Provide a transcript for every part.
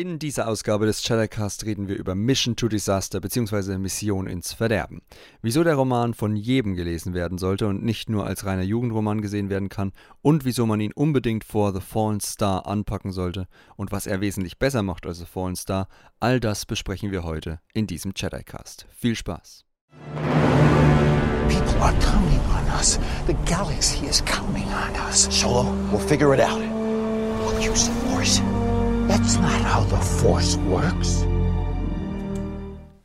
In dieser Ausgabe des Chattercast reden wir über Mission to Disaster bzw. Mission ins Verderben. Wieso der Roman von jedem gelesen werden sollte und nicht nur als reiner Jugendroman gesehen werden kann und wieso man ihn unbedingt vor The Fallen Star anpacken sollte und was er wesentlich besser macht als The Fallen Star, all das besprechen wir heute in diesem Chattercast. Viel Spaß! People are counting on us. The galaxy is counting on us. Solo, we'll figure it out. We'll use the Force. That's not how the Force works.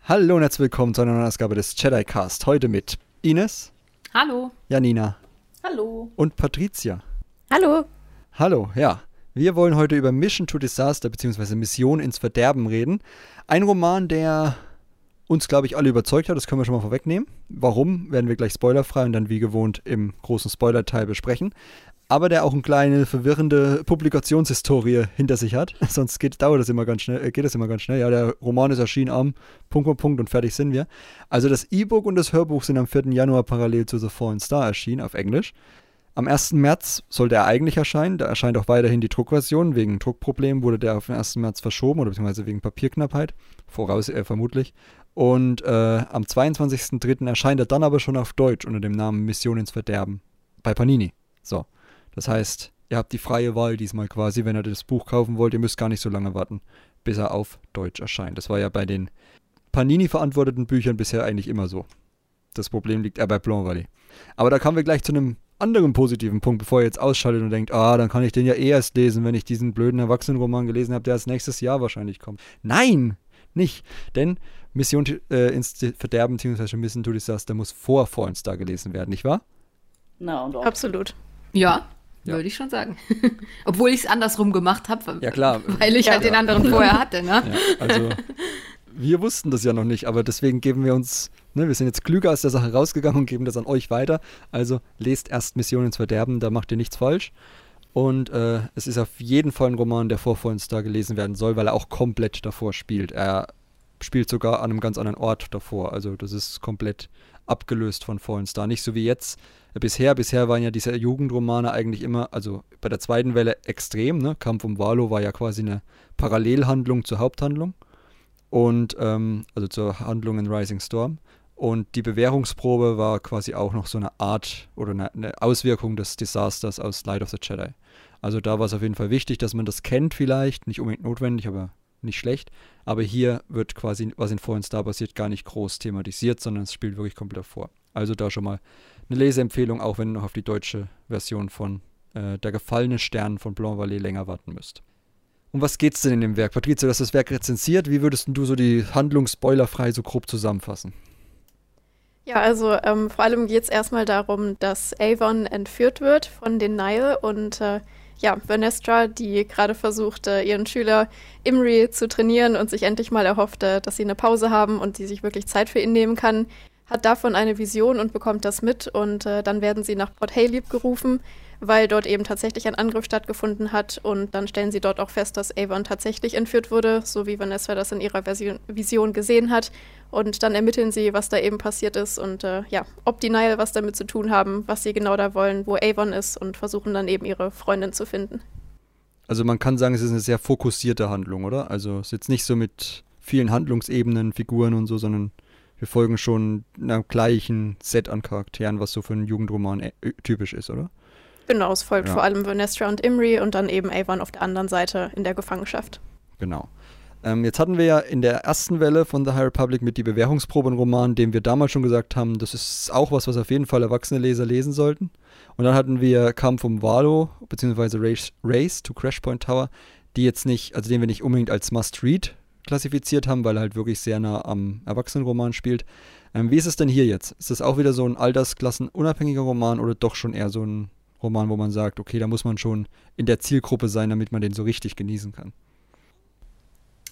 Hallo und herzlich willkommen zu einer neuen Ausgabe des Jedi-Cast. Heute mit Ines, Hallo. Janina Hallo. und Patricia. Hallo. Hallo, ja. Wir wollen heute über Mission to Disaster bzw. Mission ins Verderben reden. Ein Roman, der uns, glaube ich, alle überzeugt hat. Das können wir schon mal vorwegnehmen. Warum, werden wir gleich spoilerfrei und dann wie gewohnt im großen Spoiler-Teil besprechen. Aber der auch eine kleine verwirrende Publikationshistorie hinter sich hat. Sonst geht, dauert das immer ganz schnell, äh, geht das immer ganz schnell. Ja, der Roman ist erschienen am Punkt, Punkt, Punkt und fertig sind wir. Also das E-Book und das Hörbuch sind am 4. Januar parallel zu The Fallen Star erschienen auf Englisch. Am 1. März sollte er eigentlich erscheinen. Da erscheint auch weiterhin die Druckversion. Wegen Druckproblemen wurde der auf den 1. März verschoben oder beziehungsweise wegen Papierknappheit. Voraus, äh, vermutlich. Und äh, am 22.03. erscheint er dann aber schon auf Deutsch unter dem Namen Mission ins Verderben bei Panini. So. Das heißt, ihr habt die freie Wahl diesmal quasi, wenn ihr das Buch kaufen wollt. Ihr müsst gar nicht so lange warten, bis er auf Deutsch erscheint. Das war ja bei den Panini verantworteten Büchern bisher eigentlich immer so. Das Problem liegt eher bei Blanc Valley. Aber da kommen wir gleich zu einem anderen positiven Punkt, bevor ihr jetzt ausschaltet und denkt, ah, dann kann ich den ja eh erst lesen, wenn ich diesen blöden Erwachsenenroman gelesen habe, der als nächstes Jahr wahrscheinlich kommt. Nein, nicht. Denn Mission äh, ins Verderben bzw. Mission to Disaster muss vor Fallen Star gelesen werden, nicht wahr? Na und auch. Absolut. Ja, Ja. würde ich schon sagen. Obwohl ich es andersrum gemacht habe, Ja, klar. weil ich Ja. halt den anderen vorher hatte, ne? Ja, also wir wussten das ja noch nicht, aber deswegen geben wir uns, ne, wir sind jetzt klüger aus der Sache rausgegangen und geben das an euch weiter. Also lest erst Mission ins Verderben, da macht ihr nichts falsch. Und äh, es ist auf jeden Fall ein Roman, der vor Fallen Star gelesen werden soll, weil er auch komplett davor spielt. Er spielt sogar an einem ganz anderen Ort davor. Also das ist komplett abgelöst von Fallen Star. Nicht so wie jetzt. Bisher, bisher waren ja diese Jugendromane eigentlich immer, also bei der zweiten Welle extrem, ne? Kampf um Valo war ja quasi eine Parallelhandlung zur Haupthandlung. Und ähm, also zur Handlung in Rising Storm. Und die Bewährungsprobe war quasi auch noch so eine Art oder eine, eine Auswirkung des Disasters aus Light of the Jedi. Also da war es auf jeden Fall wichtig, dass man das kennt vielleicht, nicht unbedingt notwendig, aber nicht schlecht. Aber hier wird quasi, was in Fallen Star passiert, gar nicht groß thematisiert, sondern es spielt wirklich komplett vor. Also da schon mal eine Leseempfehlung, auch wenn ihr noch auf die deutsche Version von äh, Der gefallene Stern von Blanc Vallée länger warten müsst. Um was geht's denn in dem Werk? Patrizia, du hast das Werk rezensiert. Wie würdest du so die Handlung spoilerfrei so grob zusammenfassen? Ja, also ähm, vor allem geht es erstmal darum, dass Avon entführt wird von den Nile und äh, ja, Vernestra, die gerade versucht, äh, ihren Schüler Imri zu trainieren und sich endlich mal erhofft, dass sie eine Pause haben und die sich wirklich Zeit für ihn nehmen kann, hat davon eine Vision und bekommt das mit und äh, dann werden sie nach Port Haleb gerufen, weil dort eben tatsächlich ein Angriff stattgefunden hat und dann stellen sie dort auch fest, dass Avon tatsächlich entführt wurde, so wie Vanessa das in ihrer Version, Vision gesehen hat und dann ermitteln sie, was da eben passiert ist und äh, ja, ob die Nile was damit zu tun haben, was sie genau da wollen, wo Avon ist und versuchen dann eben ihre Freundin zu finden. Also man kann sagen, es ist eine sehr fokussierte Handlung, oder? Also es ist jetzt nicht so mit vielen Handlungsebenen, Figuren und so, sondern wir folgen schon einem gleichen Set an Charakteren, was so für einen Jugendroman äh, typisch ist, oder? Genau, es folgt Ja. vor allem Vanessa und Imri und dann eben Avon auf der anderen Seite in der Gefangenschaft. Genau. Ähm, jetzt hatten wir ja in der ersten Welle von The High Republic mit die Bewährungsprobe einen Roman, dem wir damals schon gesagt haben, das ist auch was, was auf jeden Fall erwachsene Leser lesen sollten. Und dann hatten wir Kampf um Valo, beziehungsweise Race, Race to Crashpoint Tower, die jetzt nicht, also den wir nicht unbedingt als Must-Read klassifiziert haben, weil er halt wirklich sehr nah am Erwachsenenroman spielt. Ähm, wie ist es denn hier jetzt? Ist das auch wieder so ein altersklassenunabhängiger Roman oder doch schon eher so ein Roman, wo man sagt, okay, da muss man schon in der Zielgruppe sein, damit man den so richtig genießen kann?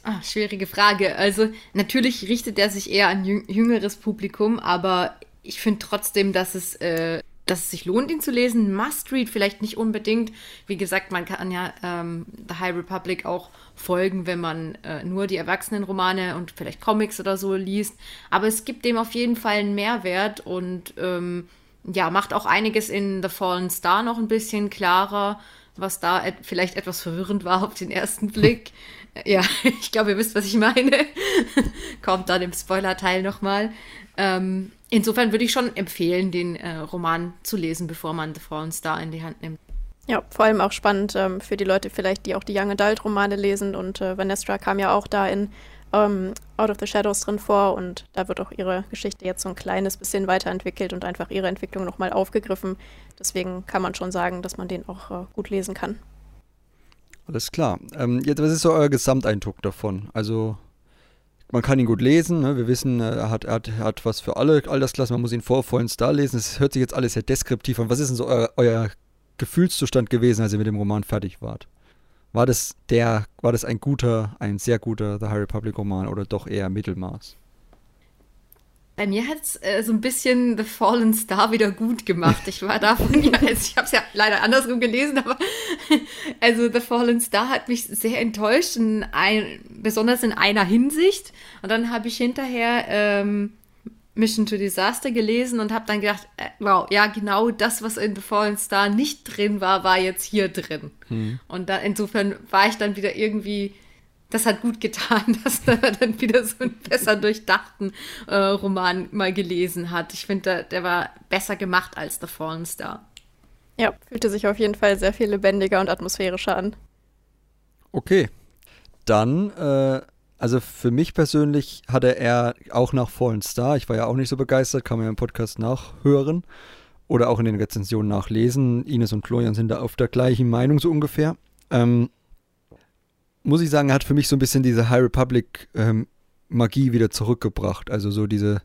Ah, schwierige Frage. Also natürlich richtet er sich eher an jüng jüngeres Publikum, aber ich finde trotzdem, dass es, äh, dass es sich lohnt, ihn zu lesen. Must-read vielleicht nicht unbedingt. Wie gesagt, man kann ja ähm, The High Republic auch folgen, wenn man äh, nur die Erwachsenenromane und vielleicht Comics oder so liest. Aber es gibt dem auf jeden Fall einen Mehrwert und ähm, ja, macht auch einiges in The Fallen Star noch ein bisschen klarer. was da et vielleicht etwas verwirrend war auf den ersten Blick. ja, ich glaube, ihr wisst, was ich meine. Kommt dann im Spoiler-Teil nochmal. Ähm, insofern würde ich schon empfehlen, den äh, Roman zu lesen, bevor man The Fallen Star in die Hand nimmt. Ja, vor allem auch spannend ähm, für die Leute vielleicht, die auch die Young Adult Romane lesen. Und äh, Vanessa kam ja auch da in ähm, Out of the Shadows drin vor und da wird auch ihre Geschichte jetzt so ein kleines bisschen weiterentwickelt und einfach ihre Entwicklung nochmal aufgegriffen. Deswegen kann man schon sagen, dass man den auch äh, gut lesen kann. Alles klar. Ähm, jetzt, was ist so euer Gesamteindruck davon? Also, man kann ihn gut lesen. Ne? Wir wissen, er hat, er, hat, er hat was für alle Altersklassen. Man muss ihn vor vollen Star lesen. Es hört sich jetzt alles sehr deskriptiv an. Was ist denn so euer, euer Gefühlszustand gewesen, als ihr mit dem Roman fertig wart? War das der, war das ein guter, ein sehr guter The High Republic Roman oder doch eher Mittelmaß? Bei mir hat es äh, so ein bisschen The Fallen Star wieder gut gemacht. Ich war davon, ja, also ich habe es ja leider andersrum gelesen, aber also The Fallen Star hat mich sehr enttäuscht, in ein, besonders in einer Hinsicht. Und dann habe ich hinterher ähm, Mission to Disaster gelesen und habe dann gedacht, äh, wow, ja, genau das, was in The Fallen Star nicht drin war, war jetzt hier drin. Hm. Und da, insofern war ich dann wieder irgendwie, das hat gut getan, dass er dann wieder so einen besser durchdachten äh, Roman mal gelesen hat. Ich finde, der, der war besser gemacht als The Fallen Star. Ja, fühlte sich auf jeden Fall sehr viel lebendiger und atmosphärischer an. Okay, dann äh, also für mich persönlich hatte er auch nach Fallen Star, ich war ja auch nicht so begeistert, kann man ja im Podcast nachhören oder auch in den Rezensionen nachlesen. Ines und Florian sind da auf der gleichen Meinung so ungefähr. Ähm, muss ich sagen, er hat für mich so ein bisschen diese High Republic ähm, Magie wieder zurückgebracht. Also so diese,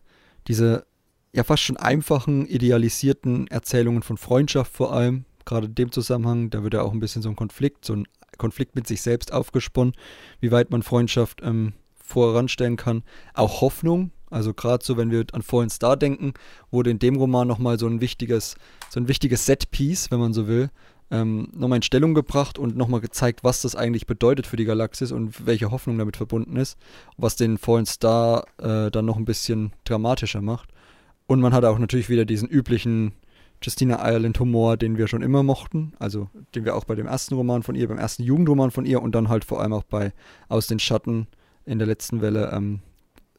diese ja fast schon einfachen, idealisierten Erzählungen von Freundschaft vor allem. Gerade in dem Zusammenhang, da wird ja auch ein bisschen so ein Konflikt, so ein Konflikt mit sich selbst aufgesponnen, wie weit man Freundschaft ähm, voranstellen kann. Auch Hoffnung, also gerade so, wenn wir an Fallen Star denken, wurde in dem Roman nochmal so ein wichtiges, so ein wichtiges Set-Piece, wenn man so will, ähm, nochmal in Stellung gebracht und nochmal gezeigt, was das eigentlich bedeutet für die Galaxis und welche Hoffnung damit verbunden ist, was den Fallen Star äh, dann noch ein bisschen dramatischer macht. Und man hat auch natürlich wieder diesen üblichen Justina Ireland Humor, den wir schon immer mochten, also den wir auch bei dem ersten Roman von ihr, beim ersten Jugendroman von ihr und dann halt vor allem auch bei Aus den Schatten in der letzten Welle ähm,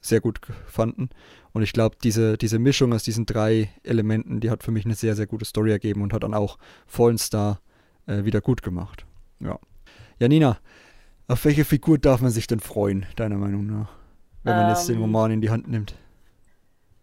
sehr gut fanden. Und ich glaube, diese, diese Mischung aus diesen drei Elementen, die hat für mich eine sehr, sehr gute Story ergeben und hat dann auch Fallen Star äh, wieder gut gemacht. Ja. Janina, auf welche Figur darf man sich denn freuen, deiner Meinung nach, wenn man ähm, jetzt den ähm. Roman in die Hand nimmt?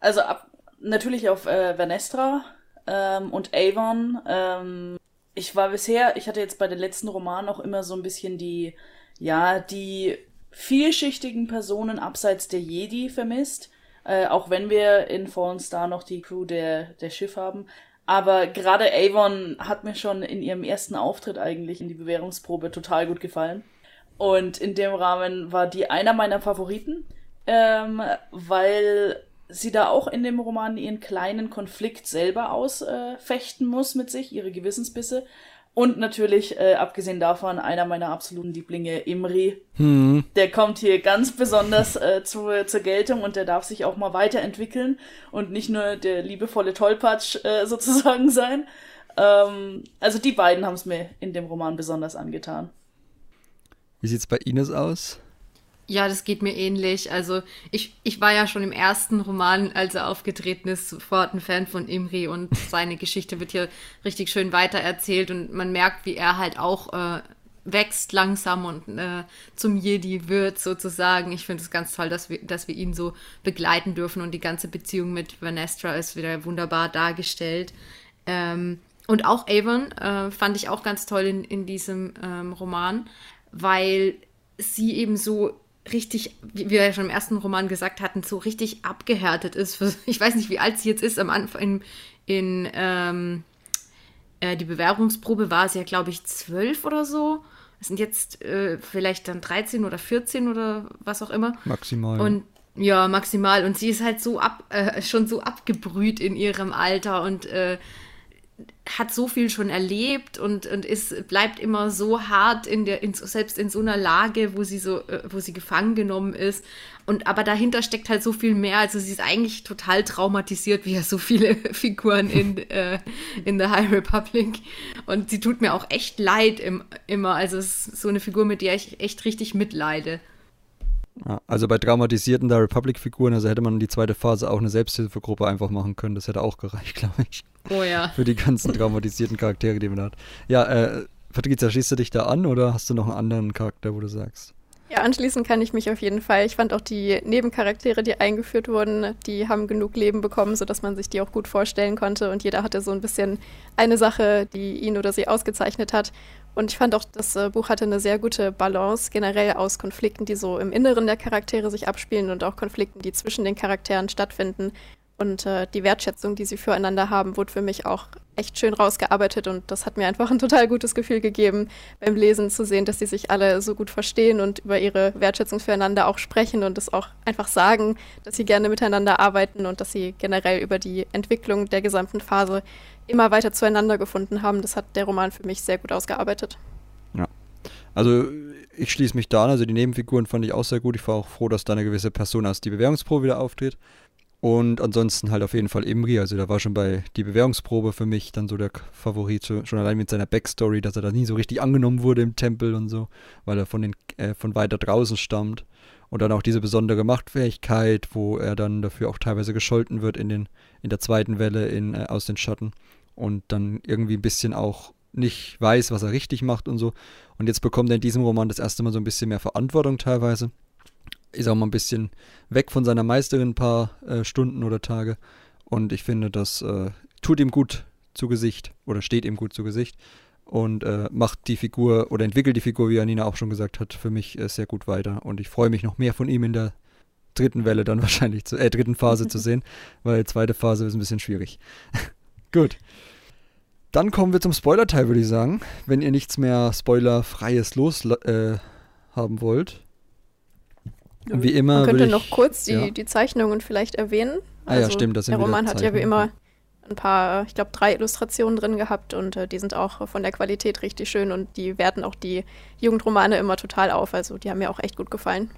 Also ab, natürlich auf äh, Vanestra, ähm, und Avon. Ähm, ich war bisher, ich hatte jetzt bei den letzten Romanen auch immer so ein bisschen die, ja, die vielschichtigen Personen abseits der Jedi vermisst. Äh, auch wenn wir in Fallen Star noch die Crew der, der Schiff haben. Aber gerade Avon hat mir schon in ihrem ersten Auftritt eigentlich in die Bewährungsprobe total gut gefallen. Und in dem Rahmen war die einer meiner Favoriten, ähm, weil sie da auch in dem Roman ihren kleinen Konflikt selber ausfechten äh, muss mit sich, ihre Gewissensbisse. Und natürlich, äh, abgesehen davon, einer meiner absoluten Lieblinge, Imri. Hm. Der kommt hier ganz besonders äh, zu, zur Geltung und der darf sich auch mal weiterentwickeln und nicht nur der liebevolle Tollpatsch äh, sozusagen sein. Ähm, also die beiden haben es mir in dem Roman besonders angetan. Wie sieht's bei Ines aus? Ja, das geht mir ähnlich. Also ich, ich war ja schon im ersten Roman, als er aufgetreten ist, sofort ein Fan von Imri und seine Geschichte wird hier richtig schön weitererzählt und man merkt, wie er halt auch äh, wächst langsam und äh, zum Jedi wird sozusagen. Ich finde es ganz toll, dass wir, dass wir ihn so begleiten dürfen und die ganze Beziehung mit Vanestra ist wieder wunderbar dargestellt. Ähm, und auch Avon äh, fand ich auch ganz toll in, in diesem ähm, Roman, weil sie eben so richtig, wie wir ja schon im ersten Roman gesagt hatten, so richtig abgehärtet ist. Ich weiß nicht, wie alt sie jetzt ist. Am Anfang in, in ähm, äh, die Bewerbungsprobe war sie ja, glaube ich, zwölf oder so. Es sind jetzt äh, vielleicht dann 13 oder 14 oder was auch immer. Maximal. Und ja, maximal. Und sie ist halt so ab, äh, schon so abgebrüht in ihrem Alter und äh, hat so viel schon erlebt und, und ist, bleibt immer so hart in der, in, selbst in so einer Lage, wo sie so, äh, wo sie gefangen genommen ist. Und aber dahinter steckt halt so viel mehr. Also sie ist eigentlich total traumatisiert, wie ja so viele Figuren in, äh, in The High Republic. Und sie tut mir auch echt leid im, immer. Also es ist so eine Figur, mit der ich echt richtig mitleide. Ja, also bei traumatisierten der Republic-Figuren, also hätte man in die zweite Phase auch eine Selbsthilfegruppe einfach machen können. Das hätte auch gereicht, glaube ich. Oh ja. Für die ganzen traumatisierten Charaktere, die man hat. Ja, äh, Patricia, schließt du dich da an oder hast du noch einen anderen Charakter, wo du sagst? Ja, anschließen kann ich mich auf jeden Fall. Ich fand auch die Nebencharaktere, die eingeführt wurden, die haben genug Leben bekommen, sodass man sich die auch gut vorstellen konnte. Und jeder hatte so ein bisschen eine Sache, die ihn oder sie ausgezeichnet hat. Und ich fand auch, das äh, Buch hatte eine sehr gute Balance generell aus Konflikten, die so im Inneren der Charaktere sich abspielen und auch Konflikten, die zwischen den Charakteren stattfinden. Und äh, die Wertschätzung, die sie füreinander haben, wurde für mich auch echt schön rausgearbeitet und das hat mir einfach ein total gutes Gefühl gegeben, beim Lesen zu sehen, dass sie sich alle so gut verstehen und über ihre Wertschätzung füreinander auch sprechen und es auch einfach sagen, dass sie gerne miteinander arbeiten und dass sie generell über die Entwicklung der gesamten Phase immer weiter zueinander gefunden haben. Das hat der Roman für mich sehr gut ausgearbeitet. Ja. Also ich schließe mich da an, also die Nebenfiguren fand ich auch sehr gut. Ich war auch froh, dass da eine gewisse Person aus die Bewährungsprobe wieder auftritt. Und ansonsten halt auf jeden Fall Imri. Also da war schon bei die Bewährungsprobe für mich dann so der Favorit, schon allein mit seiner Backstory, dass er da nie so richtig angenommen wurde im Tempel und so, weil er von, den, äh, von weiter draußen stammt. Und dann auch diese besondere Machtfähigkeit, wo er dann dafür auch teilweise gescholten wird in, den, in der zweiten Welle in, äh, aus den Schatten. Und dann irgendwie ein bisschen auch nicht weiß, was er richtig macht und so. Und jetzt bekommt er in diesem Roman das erste Mal so ein bisschen mehr Verantwortung teilweise ist auch mal ein bisschen weg von seiner Meisterin ein paar äh, Stunden oder Tage. Und ich finde, das äh, tut ihm gut zu Gesicht oder steht ihm gut zu Gesicht und äh, macht die Figur oder entwickelt die Figur, wie Anina auch schon gesagt hat, für mich äh, sehr gut weiter. Und ich freue mich noch mehr von ihm in der dritten Welle dann wahrscheinlich, zu, äh, dritten Phase zu sehen, weil die zweite Phase ist ein bisschen schwierig. gut. Dann kommen wir zum Spoiler-Teil, würde ich sagen. Wenn ihr nichts mehr Spoilerfreies los äh, haben wollt, wie immer. Man könnte noch kurz die, ja. die Zeichnungen vielleicht erwähnen. Ah ja, stimmt. Das sind der Roman hat ja wie immer ein paar, ich glaube, drei Illustrationen drin gehabt und äh, die sind auch von der Qualität richtig schön und die werten auch die Jugendromane immer total auf. Also die haben mir auch echt gut gefallen.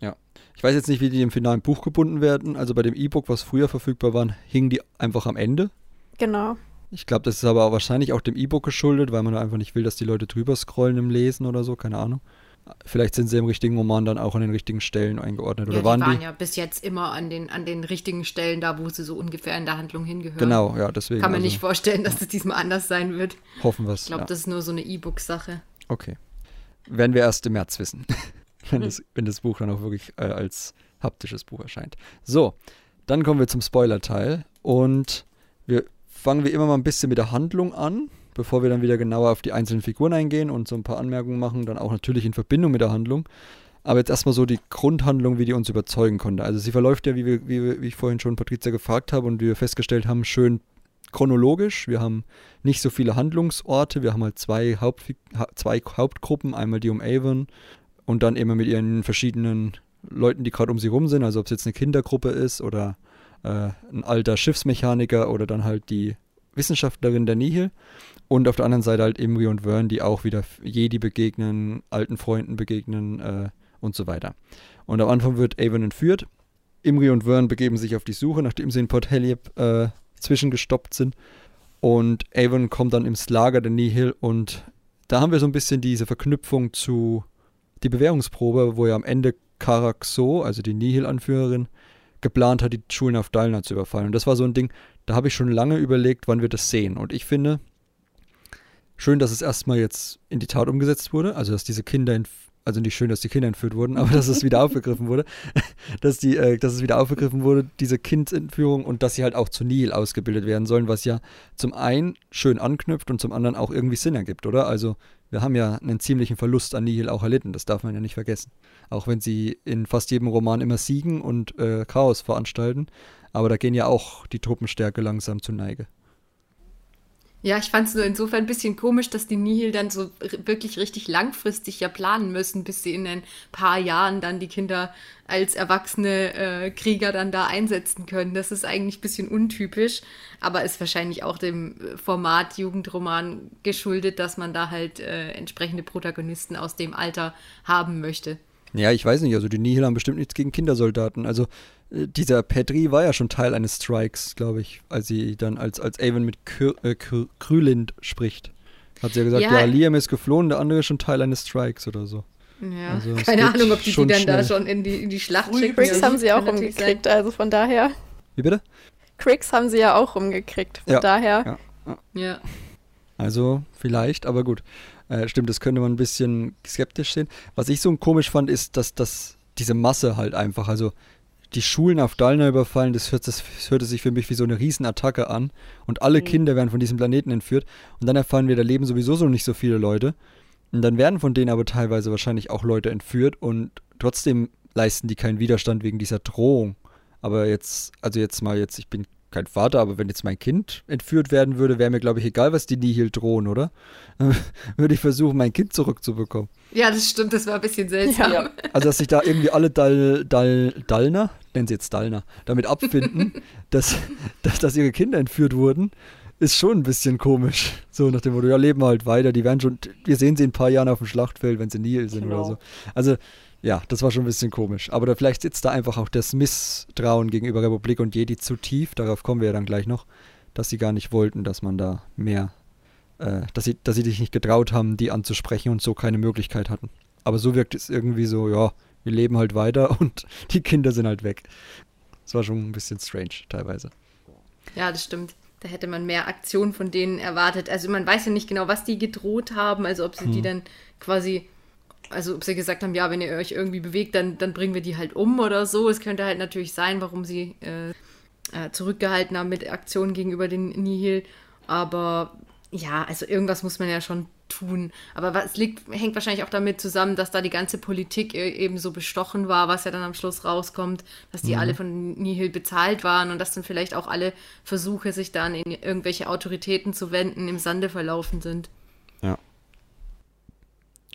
Ja. Ich weiß jetzt nicht, wie die im finalen Buch gebunden werden. Also bei dem E-Book, was früher verfügbar war, hingen die einfach am Ende. Genau. Ich glaube, das ist aber wahrscheinlich auch dem E-Book geschuldet, weil man einfach nicht will, dass die Leute drüber scrollen im Lesen oder so, keine Ahnung. Vielleicht sind sie im richtigen Roman dann auch an den richtigen Stellen eingeordnet. Oder ja, die waren waren die? ja bis jetzt immer an den, an den richtigen Stellen da, wo sie so ungefähr in der Handlung hingehören. Genau, ja, deswegen. Kann man also nicht vorstellen, dass das diesmal anders sein wird. Hoffen wir es. Ich glaube, ja. das ist nur so eine E-Book-Sache. Okay. Werden wir erst im März wissen, wenn, das, wenn das Buch dann auch wirklich äh, als haptisches Buch erscheint. So, dann kommen wir zum Spoiler-Teil und wir fangen wie immer mal ein bisschen mit der Handlung an, bevor wir dann wieder genauer auf die einzelnen Figuren eingehen und so ein paar Anmerkungen machen, dann auch natürlich in Verbindung mit der Handlung. Aber jetzt erstmal so die Grundhandlung, wie die uns überzeugen konnte. Also sie verläuft ja, wie, wir, wie, wie ich vorhin schon Patricia gefragt habe und wie wir festgestellt haben, schön chronologisch. Wir haben nicht so viele Handlungsorte. Wir haben halt zwei, Hauptfi ha zwei Hauptgruppen, einmal die um Avon und dann immer mit ihren verschiedenen Leuten, die gerade um sie rum sind. Also ob es jetzt eine Kindergruppe ist oder äh, ein alter Schiffsmechaniker oder dann halt die Wissenschaftlerin der Nihil. Und auf der anderen Seite halt Imri und Vern, die auch wieder Jedi begegnen, alten Freunden begegnen äh, und so weiter. Und am Anfang wird Avon entführt. Imri und Vern begeben sich auf die Suche, nachdem sie in Port Helieb äh, zwischengestoppt sind. Und Avon kommt dann ins Lager der Nihil und da haben wir so ein bisschen diese Verknüpfung zu die Bewährungsprobe, wo ja am Ende Karakso, also die Nihil-Anführerin, geplant hat, die Schulen auf Dalna zu überfallen. Und das war so ein Ding, da habe ich schon lange überlegt, wann wir das sehen. Und ich finde, schön, dass es erstmal jetzt in die Tat umgesetzt wurde, also dass diese Kinder, also nicht schön, dass die Kinder entführt wurden, aber dass es wieder aufgegriffen wurde, dass, die, äh, dass es wieder aufgegriffen wurde, diese Kindsentführung und dass sie halt auch zu Nil ausgebildet werden sollen, was ja zum einen schön anknüpft und zum anderen auch irgendwie Sinn ergibt, oder? Also wir haben ja einen ziemlichen Verlust an Nihil auch erlitten, das darf man ja nicht vergessen. Auch wenn sie in fast jedem Roman immer siegen und äh, Chaos veranstalten, aber da gehen ja auch die Truppenstärke langsam zu Neige. Ja, ich fand es nur insofern ein bisschen komisch, dass die Nihil dann so wirklich richtig langfristig ja planen müssen, bis sie in ein paar Jahren dann die Kinder als erwachsene äh, Krieger dann da einsetzen können. Das ist eigentlich ein bisschen untypisch, aber ist wahrscheinlich auch dem Format Jugendroman geschuldet, dass man da halt äh, entsprechende Protagonisten aus dem Alter haben möchte. Ja, ich weiß nicht, also die Nihil haben bestimmt nichts gegen Kindersoldaten. Also äh, dieser Petri war ja schon Teil eines Strikes, glaube ich, als sie dann als, als Avon mit Kr äh, Kr Krülind spricht. Hat sie ja gesagt, ja, ja, Liam ist geflohen, der andere ist schon Teil eines Strikes oder so. Ja, also, keine Ahnung, ob die die dann schnell. da schon in die, in die Schlacht schicken. Cricks haben sie auch rumgekriegt, also von daher. Wie bitte? Cricks haben sie ja auch rumgekriegt, von ja, daher. Ja. ja. Also vielleicht, aber gut. Äh, stimmt, das könnte man ein bisschen skeptisch sehen. Was ich so komisch fand, ist, dass das diese Masse halt einfach, also die Schulen auf Dalna überfallen, das, hört, das hörte sich für mich wie so eine Riesenattacke an. Und alle mhm. Kinder werden von diesem Planeten entführt. Und dann erfahren wir, da leben sowieso so nicht so viele Leute. Und dann werden von denen aber teilweise wahrscheinlich auch Leute entführt und trotzdem leisten die keinen Widerstand wegen dieser Drohung. Aber jetzt, also jetzt mal jetzt, ich bin kein Vater, aber wenn jetzt mein Kind entführt werden würde, wäre mir, glaube ich, egal, was die Nihil drohen, oder? würde ich versuchen, mein Kind zurückzubekommen. Ja, das stimmt, das war ein bisschen seltsam. Ja. Also, dass sich da irgendwie alle Dal, Dal, Dallner, nennen sie jetzt Dallner, damit abfinden, dass, dass, dass ihre Kinder entführt wurden, ist schon ein bisschen komisch. So nach dem Motto, ja, leben halt weiter, die werden schon, wir sehen sie in ein paar Jahren auf dem Schlachtfeld, wenn sie Nihil sind genau. oder so. Also, ja, das war schon ein bisschen komisch. Aber da, vielleicht sitzt da einfach auch das Misstrauen gegenüber Republik und Jedi zu tief. Darauf kommen wir ja dann gleich noch, dass sie gar nicht wollten, dass man da mehr, äh, dass sie, dass sie sich nicht getraut haben, die anzusprechen und so keine Möglichkeit hatten. Aber so wirkt es irgendwie so, ja, wir leben halt weiter und die Kinder sind halt weg. Das war schon ein bisschen strange teilweise. Ja, das stimmt. Da hätte man mehr Aktion von denen erwartet. Also man weiß ja nicht genau, was die gedroht haben, also ob sie hm. die dann quasi also ob sie gesagt haben, ja, wenn ihr euch irgendwie bewegt, dann, dann bringen wir die halt um oder so. Es könnte halt natürlich sein, warum sie äh, äh, zurückgehalten haben mit Aktionen gegenüber den Nihil. Aber ja, also irgendwas muss man ja schon tun. Aber es liegt, hängt wahrscheinlich auch damit zusammen, dass da die ganze Politik e-, eben so bestochen war, was ja dann am Schluss rauskommt, dass die mhm. alle von Nihil bezahlt waren und dass dann vielleicht auch alle Versuche, sich dann in irgendwelche Autoritäten zu wenden, im Sande verlaufen sind.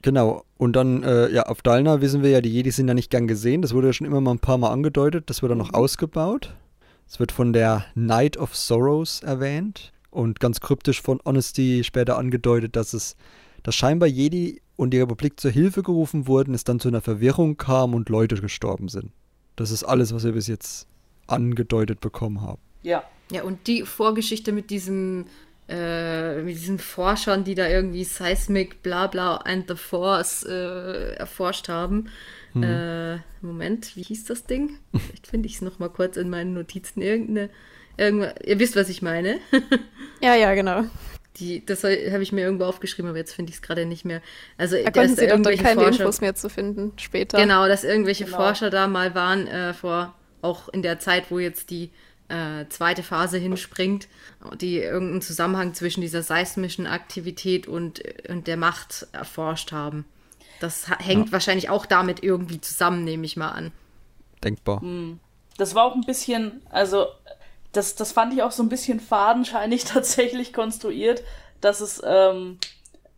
Genau. Und dann, äh, ja, auf Dalna wissen wir ja, die Jedi sind ja nicht gern gesehen. Das wurde ja schon immer mal ein paar Mal angedeutet. Das wird dann noch mhm. ausgebaut. Es wird von der Night of Sorrows erwähnt und ganz kryptisch von Honesty später angedeutet, dass es, dass scheinbar Jedi und die Republik zur Hilfe gerufen wurden, es dann zu einer Verwirrung kam und Leute gestorben sind. Das ist alles, was wir bis jetzt angedeutet bekommen haben. Ja. Ja, und die Vorgeschichte mit diesem äh, mit diesen Forschern, die da irgendwie Seismic, bla bla and the Force äh, erforscht haben. Hm. Äh, Moment, wie hieß das Ding? Vielleicht finde ich es nochmal kurz in meinen Notizen. Irgendeine, irgendwas, ihr wisst, was ich meine. ja, ja, genau. Die, das habe ich mir irgendwo aufgeschrieben, aber jetzt finde ich es gerade nicht mehr. Also, da konnten sie dann keine Forscher, Infos mehr zu finden später. Genau, dass irgendwelche genau. Forscher da mal waren, äh, vor auch in der Zeit, wo jetzt die äh, zweite Phase hinspringt, die irgendeinen Zusammenhang zwischen dieser seismischen Aktivität und, und der Macht erforscht haben. Das hängt ja. wahrscheinlich auch damit irgendwie zusammen, nehme ich mal an. Denkbar. Hm. Das war auch ein bisschen, also das, das fand ich auch so ein bisschen fadenscheinig tatsächlich konstruiert, dass es, ähm,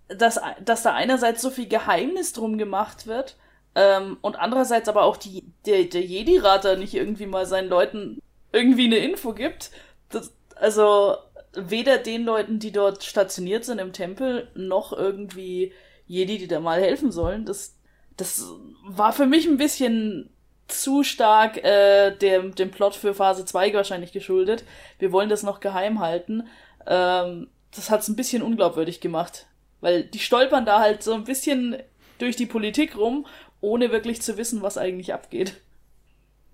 dass, dass da einerseits so viel Geheimnis drum gemacht wird ähm, und andererseits aber auch die, der, der Jedi-Rat da nicht irgendwie mal seinen Leuten irgendwie eine Info gibt. Das, also weder den Leuten, die dort stationiert sind im Tempel, noch irgendwie Jedi, die da mal helfen sollen. Das, das war für mich ein bisschen zu stark äh, dem, dem Plot für Phase 2 wahrscheinlich geschuldet. Wir wollen das noch geheim halten. Ähm, das hat's ein bisschen unglaubwürdig gemacht. Weil die stolpern da halt so ein bisschen durch die Politik rum, ohne wirklich zu wissen, was eigentlich abgeht.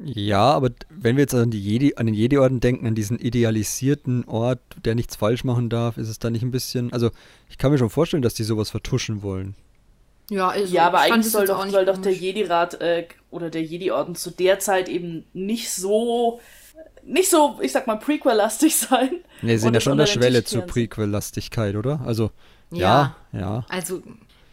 Ja, aber wenn wir jetzt an, die Jedi, an den Jedi-Orden denken, an diesen idealisierten Ort, der nichts falsch machen darf, ist es da nicht ein bisschen. Also, ich kann mir schon vorstellen, dass die sowas vertuschen wollen. Ja, also ja aber eigentlich soll doch, soll doch der Jedi-Rat äh, oder der Jedi-Orden zu der Zeit eben nicht so. Nicht so, ich sag mal, Prequel-lastig sein. Ne, sind ja schon an der Schwelle zur Prequel-Lastigkeit, oder? Also, ja, ja. ja. Also,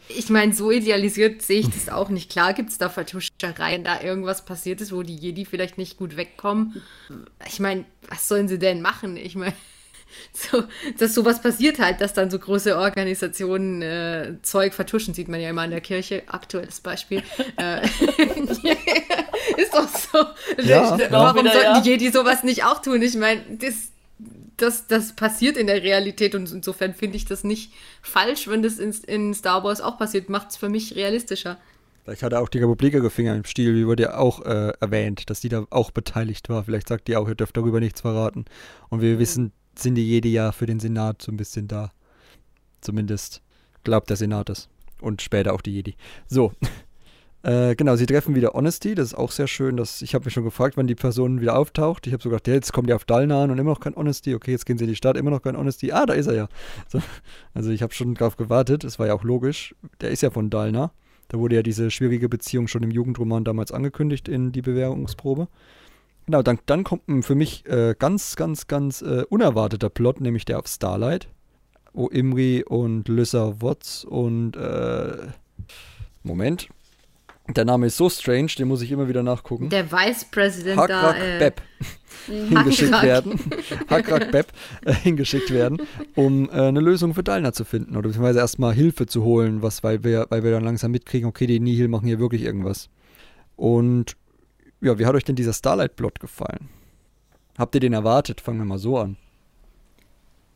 ich meine, so idealisiert sehe ich das auch nicht. Klar gibt es da Vertuschereien, da irgendwas passiert ist, wo die Jedi vielleicht nicht gut wegkommen. Ich meine, was sollen sie denn machen? Ich meine, so, dass sowas passiert halt, dass dann so große Organisationen äh, Zeug vertuschen, sieht man ja immer in der Kirche, aktuelles Beispiel. äh, ist doch so. Ja, Warum wieder, sollten ja. die Jedi sowas nicht auch tun? Ich meine, das, das, das passiert in der Realität und insofern finde ich das nicht falsch, wenn das in, in Star Wars auch passiert, macht es für mich realistischer. Vielleicht hat er auch die Republik ihre Finger im Stiel, wie wurde ja auch äh, erwähnt, dass die da auch beteiligt war. Vielleicht sagt die auch, ihr dürft darüber nichts verraten. Und wir wissen, sind die Jedi ja für den Senat so ein bisschen da. Zumindest glaubt der Senat es. Und später auch die Jedi. So. Äh, genau, sie treffen wieder Honesty. Das ist auch sehr schön. Dass, ich habe mich schon gefragt, wann die Person wieder auftaucht. Ich habe so gedacht, ja, jetzt kommt die auf Dalna an und immer noch kein Honesty. Okay, jetzt gehen sie in die Stadt, immer noch kein Honesty. Ah, da ist er ja. So, also ich habe schon drauf gewartet. Es war ja auch logisch. Der ist ja von Dalna. Da wurde ja diese schwierige Beziehung schon im Jugendroman damals angekündigt in die Bewährungsprobe. Genau, dann, dann kommt ein für mich äh, ganz, ganz, ganz äh, unerwarteter Plot, nämlich der auf Starlight, wo Imri und Lyssa Watts und äh, Moment. Der Name ist so strange, den muss ich immer wieder nachgucken. Der Vice President da. Hakrak Äh, Beb hingeschickt werden. Hakrak Beb äh, hingeschickt werden, um äh, eine Lösung für Dalna zu finden oder beziehungsweise erstmal Hilfe zu holen, was, weil wir, weil wir dann langsam mitkriegen, okay, die Nihil machen hier wirklich irgendwas. Und ja, wie hat euch denn dieser Starlight-Plot gefallen? Habt ihr den erwartet? Fangen wir mal so an.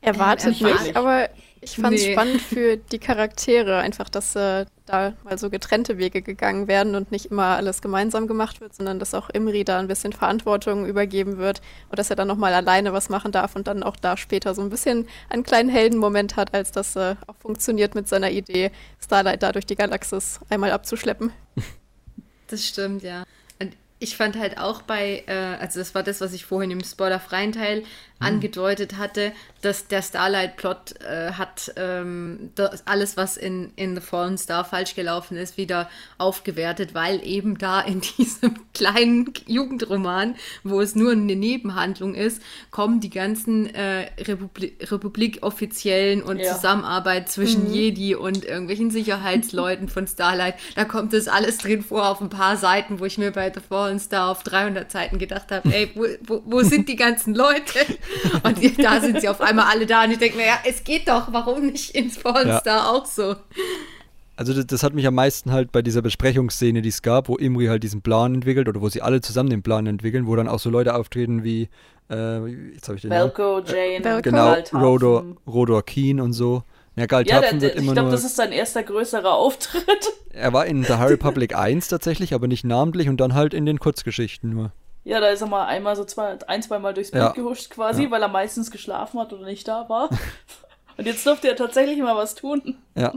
Erwartet Ähm, nicht, aber ich fand es Nee. spannend für die Charaktere, einfach, dass äh, da mal so getrennte Wege gegangen werden und nicht immer alles gemeinsam gemacht wird, sondern dass auch Imri da ein bisschen Verantwortung übergeben wird und dass er dann nochmal alleine was machen darf und dann auch da später so ein bisschen einen kleinen Heldenmoment hat, als das äh, auch funktioniert mit seiner Idee, Starlight da durch die Galaxis einmal abzuschleppen. Das stimmt, ja. Und ich fand halt auch bei, äh, also das war das, was ich vorhin im spoilerfreien Teil angedeutet hatte, dass der Starlight-Plot äh, hat ähm, das, alles, was in, in The Fallen Star falsch gelaufen ist, wieder aufgewertet, weil eben da in diesem kleinen Jugendroman, wo es nur eine Nebenhandlung ist, kommen die ganzen äh, Republi Republik-Offiziellen und Ja. Zusammenarbeit zwischen Jedi und irgendwelchen Sicherheitsleuten von Starlight. Da kommt das alles drin vor auf ein paar Seiten, wo ich mir bei The Fallen Star auf 300 Seiten gedacht habe, ey, wo, wo, wo sind die ganzen Leute? Und da sind sie auf einmal alle da und ich denke mir, ja, es geht doch, warum nicht ins Fallen Ja. Auch so? Also das, das hat mich am meisten halt bei dieser Besprechungsszene, die es gab, wo Imri halt diesen Plan entwickelt oder wo sie alle zusammen den Plan entwickeln, wo dann auch so Leute auftreten wie, äh, jetzt habe ich den. Velko, Jane, Velko. Genau. Rodor, Rodor Keen und so. Ja, Ja, Galtapfen der, wird der, ich immer glaube, das ist sein erster größerer Auftritt. Er war in The High Republic 1 tatsächlich, aber nicht namentlich und dann halt in den Kurzgeschichten nur. Ja, da ist er mal einmal so zwei, ein, zwei Mal durchs Bild Ja. gehuscht quasi, Ja. weil er meistens geschlafen hat oder nicht da war. Und jetzt durfte er tatsächlich mal was tun. Ja,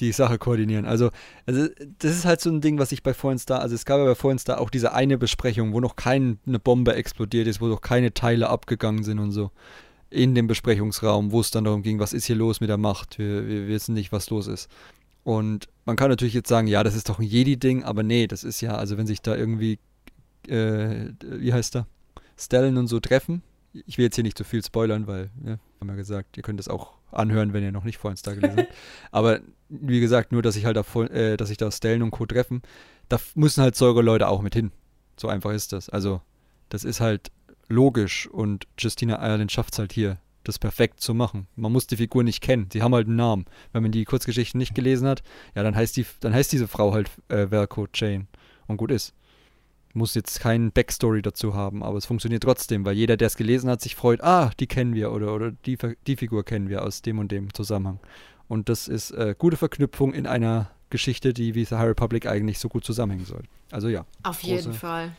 die Sache koordinieren. Also, also, das ist halt so ein Ding, was ich bei Fallen Star, also es gab ja bei Fallen Star auch diese eine Besprechung, wo noch keine Bombe explodiert ist, wo noch keine Teile abgegangen sind und so. In dem Besprechungsraum, wo es dann darum ging, was ist hier los mit der Macht? Wir, wir wissen nicht, was los ist. Und man kann natürlich jetzt sagen, ja, das ist doch ein Jedi-Ding, aber nee, das ist ja, also wenn sich da irgendwie, äh, wie heißt er, Stellan und so treffen, ich will jetzt hier nicht zu viel spoilern, weil, ja, haben wir gesagt, ihr könnt es auch anhören, wenn ihr noch nicht Fallen Star gelesen habt. Aber wie gesagt, nur, dass ich halt da, voll- äh, dass sich da Stellan und Co. treffen, da müssen halt Säure-Leute auch mit hin. So einfach ist das. Also, das ist halt logisch und Justina Ireland schafft es halt hier, das perfekt zu machen. Man muss die Figur nicht kennen. Sie haben halt einen Namen. Wenn man die Kurzgeschichten nicht gelesen hat, ja, dann heißt die, dann heißt diese Frau halt äh, Velko Jane. Und gut ist. Muss jetzt keinen Backstory dazu haben, aber es funktioniert trotzdem, weil jeder, der es gelesen hat, sich freut, ah, die kennen wir oder, oder die, die Figur kennen wir aus dem und dem Zusammenhang. Und das ist äh, gute Verknüpfung in einer Geschichte, die wie The High Republic eigentlich so gut zusammenhängen soll. Also ja. Auf Große- jeden Fall.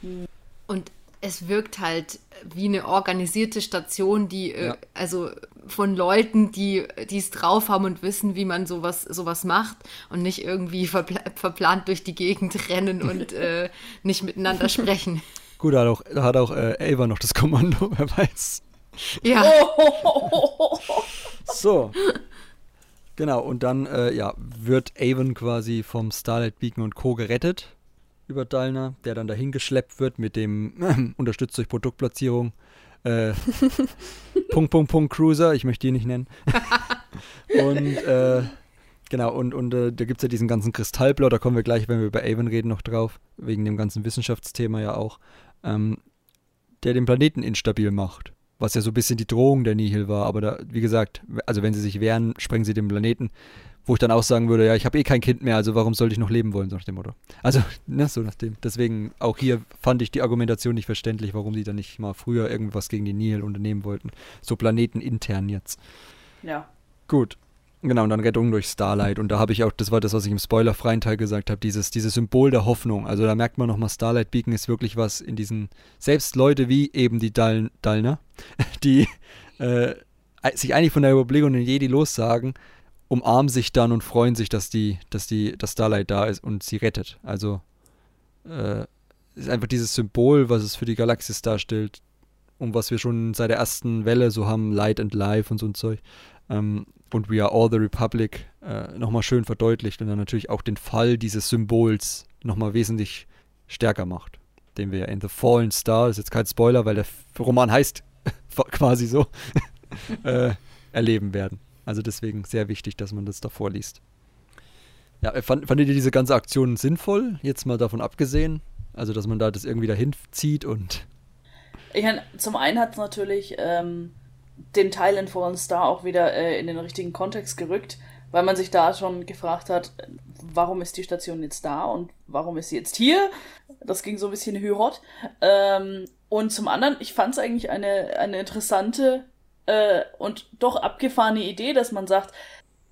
Und es wirkt halt wie eine organisierte Station, die, äh, Ja. also von Leuten, die es drauf haben und wissen, wie man sowas, sowas macht und nicht irgendwie verpla verplant durch die Gegend rennen und äh, nicht miteinander sprechen. Gut, da hat auch, da hat auch äh, Ava noch das Kommando, wer weiß. Ja, So. Genau, und dann äh, ja, wird Avon quasi vom Starlight Beacon und Co. gerettet über Dalna, der dann dahin geschleppt wird mit dem unterstützt durch Produktplatzierung. Äh, Punkt, Punkt, Punkt Cruiser, ich möchte ihn nicht nennen. und äh, genau, und, und äh, da gibt es ja diesen ganzen Kristallblau, da kommen wir gleich, wenn wir über Avon reden, noch drauf, wegen dem ganzen Wissenschaftsthema ja auch, ähm, der den Planeten instabil macht. was ja so ein bisschen die Drohung der Nihil war. Aber da, wie gesagt, also wenn sie sich wehren, sprengen sie den Planeten. Wo ich dann auch sagen würde, ja, ich habe eh kein Kind mehr, also warum sollte ich noch leben wollen, so nach dem Motto. Also, ne, so nach dem. Deswegen, auch hier fand ich die Argumentation nicht verständlich, warum die dann nicht mal früher irgendwas gegen die Nihil unternehmen wollten. So planetenintern jetzt. Ja. Gut. Genau, und dann Rettung durch Starlight. Und da habe ich auch, das war das, was ich im spoilerfreien Teil gesagt habe, dieses, dieses Symbol der Hoffnung. Also da merkt man nochmal, Starlight Beacon ist wirklich was in diesen, selbst Leute wie eben die Dal Dalner, die äh, sich eigentlich von der und den Jedi lossagen, umarmen sich dann und freuen sich, dass die, dass die, dass Starlight da ist und sie rettet. Also äh, ist einfach dieses Symbol, was es für die Galaxis darstellt, und was wir schon seit der ersten Welle so haben, Light and Life und so ein Zeug. Ähm, und We Are All the Republic äh, nochmal schön verdeutlicht und dann natürlich auch den Fall dieses Symbols nochmal wesentlich stärker macht, den wir ja in The Fallen Star, das ist jetzt kein Spoiler, weil der Roman heißt quasi so, äh, erleben werden. Also deswegen sehr wichtig, dass man das davor liest. Ja, äh, fand, fandet ihr diese ganze Aktion sinnvoll? Jetzt mal davon abgesehen. Also, dass man da das irgendwie dahin zieht und. Ich meine, zum einen hat es natürlich ähm, den Teil in Fallen Star auch wieder äh, in den richtigen Kontext gerückt, weil man sich da schon gefragt hat, warum ist die Station jetzt da und warum ist sie jetzt hier? Das ging so ein bisschen hyrot. Ähm, und zum anderen, ich fand es eigentlich eine, eine interessante äh, und doch abgefahrene Idee, dass man sagt,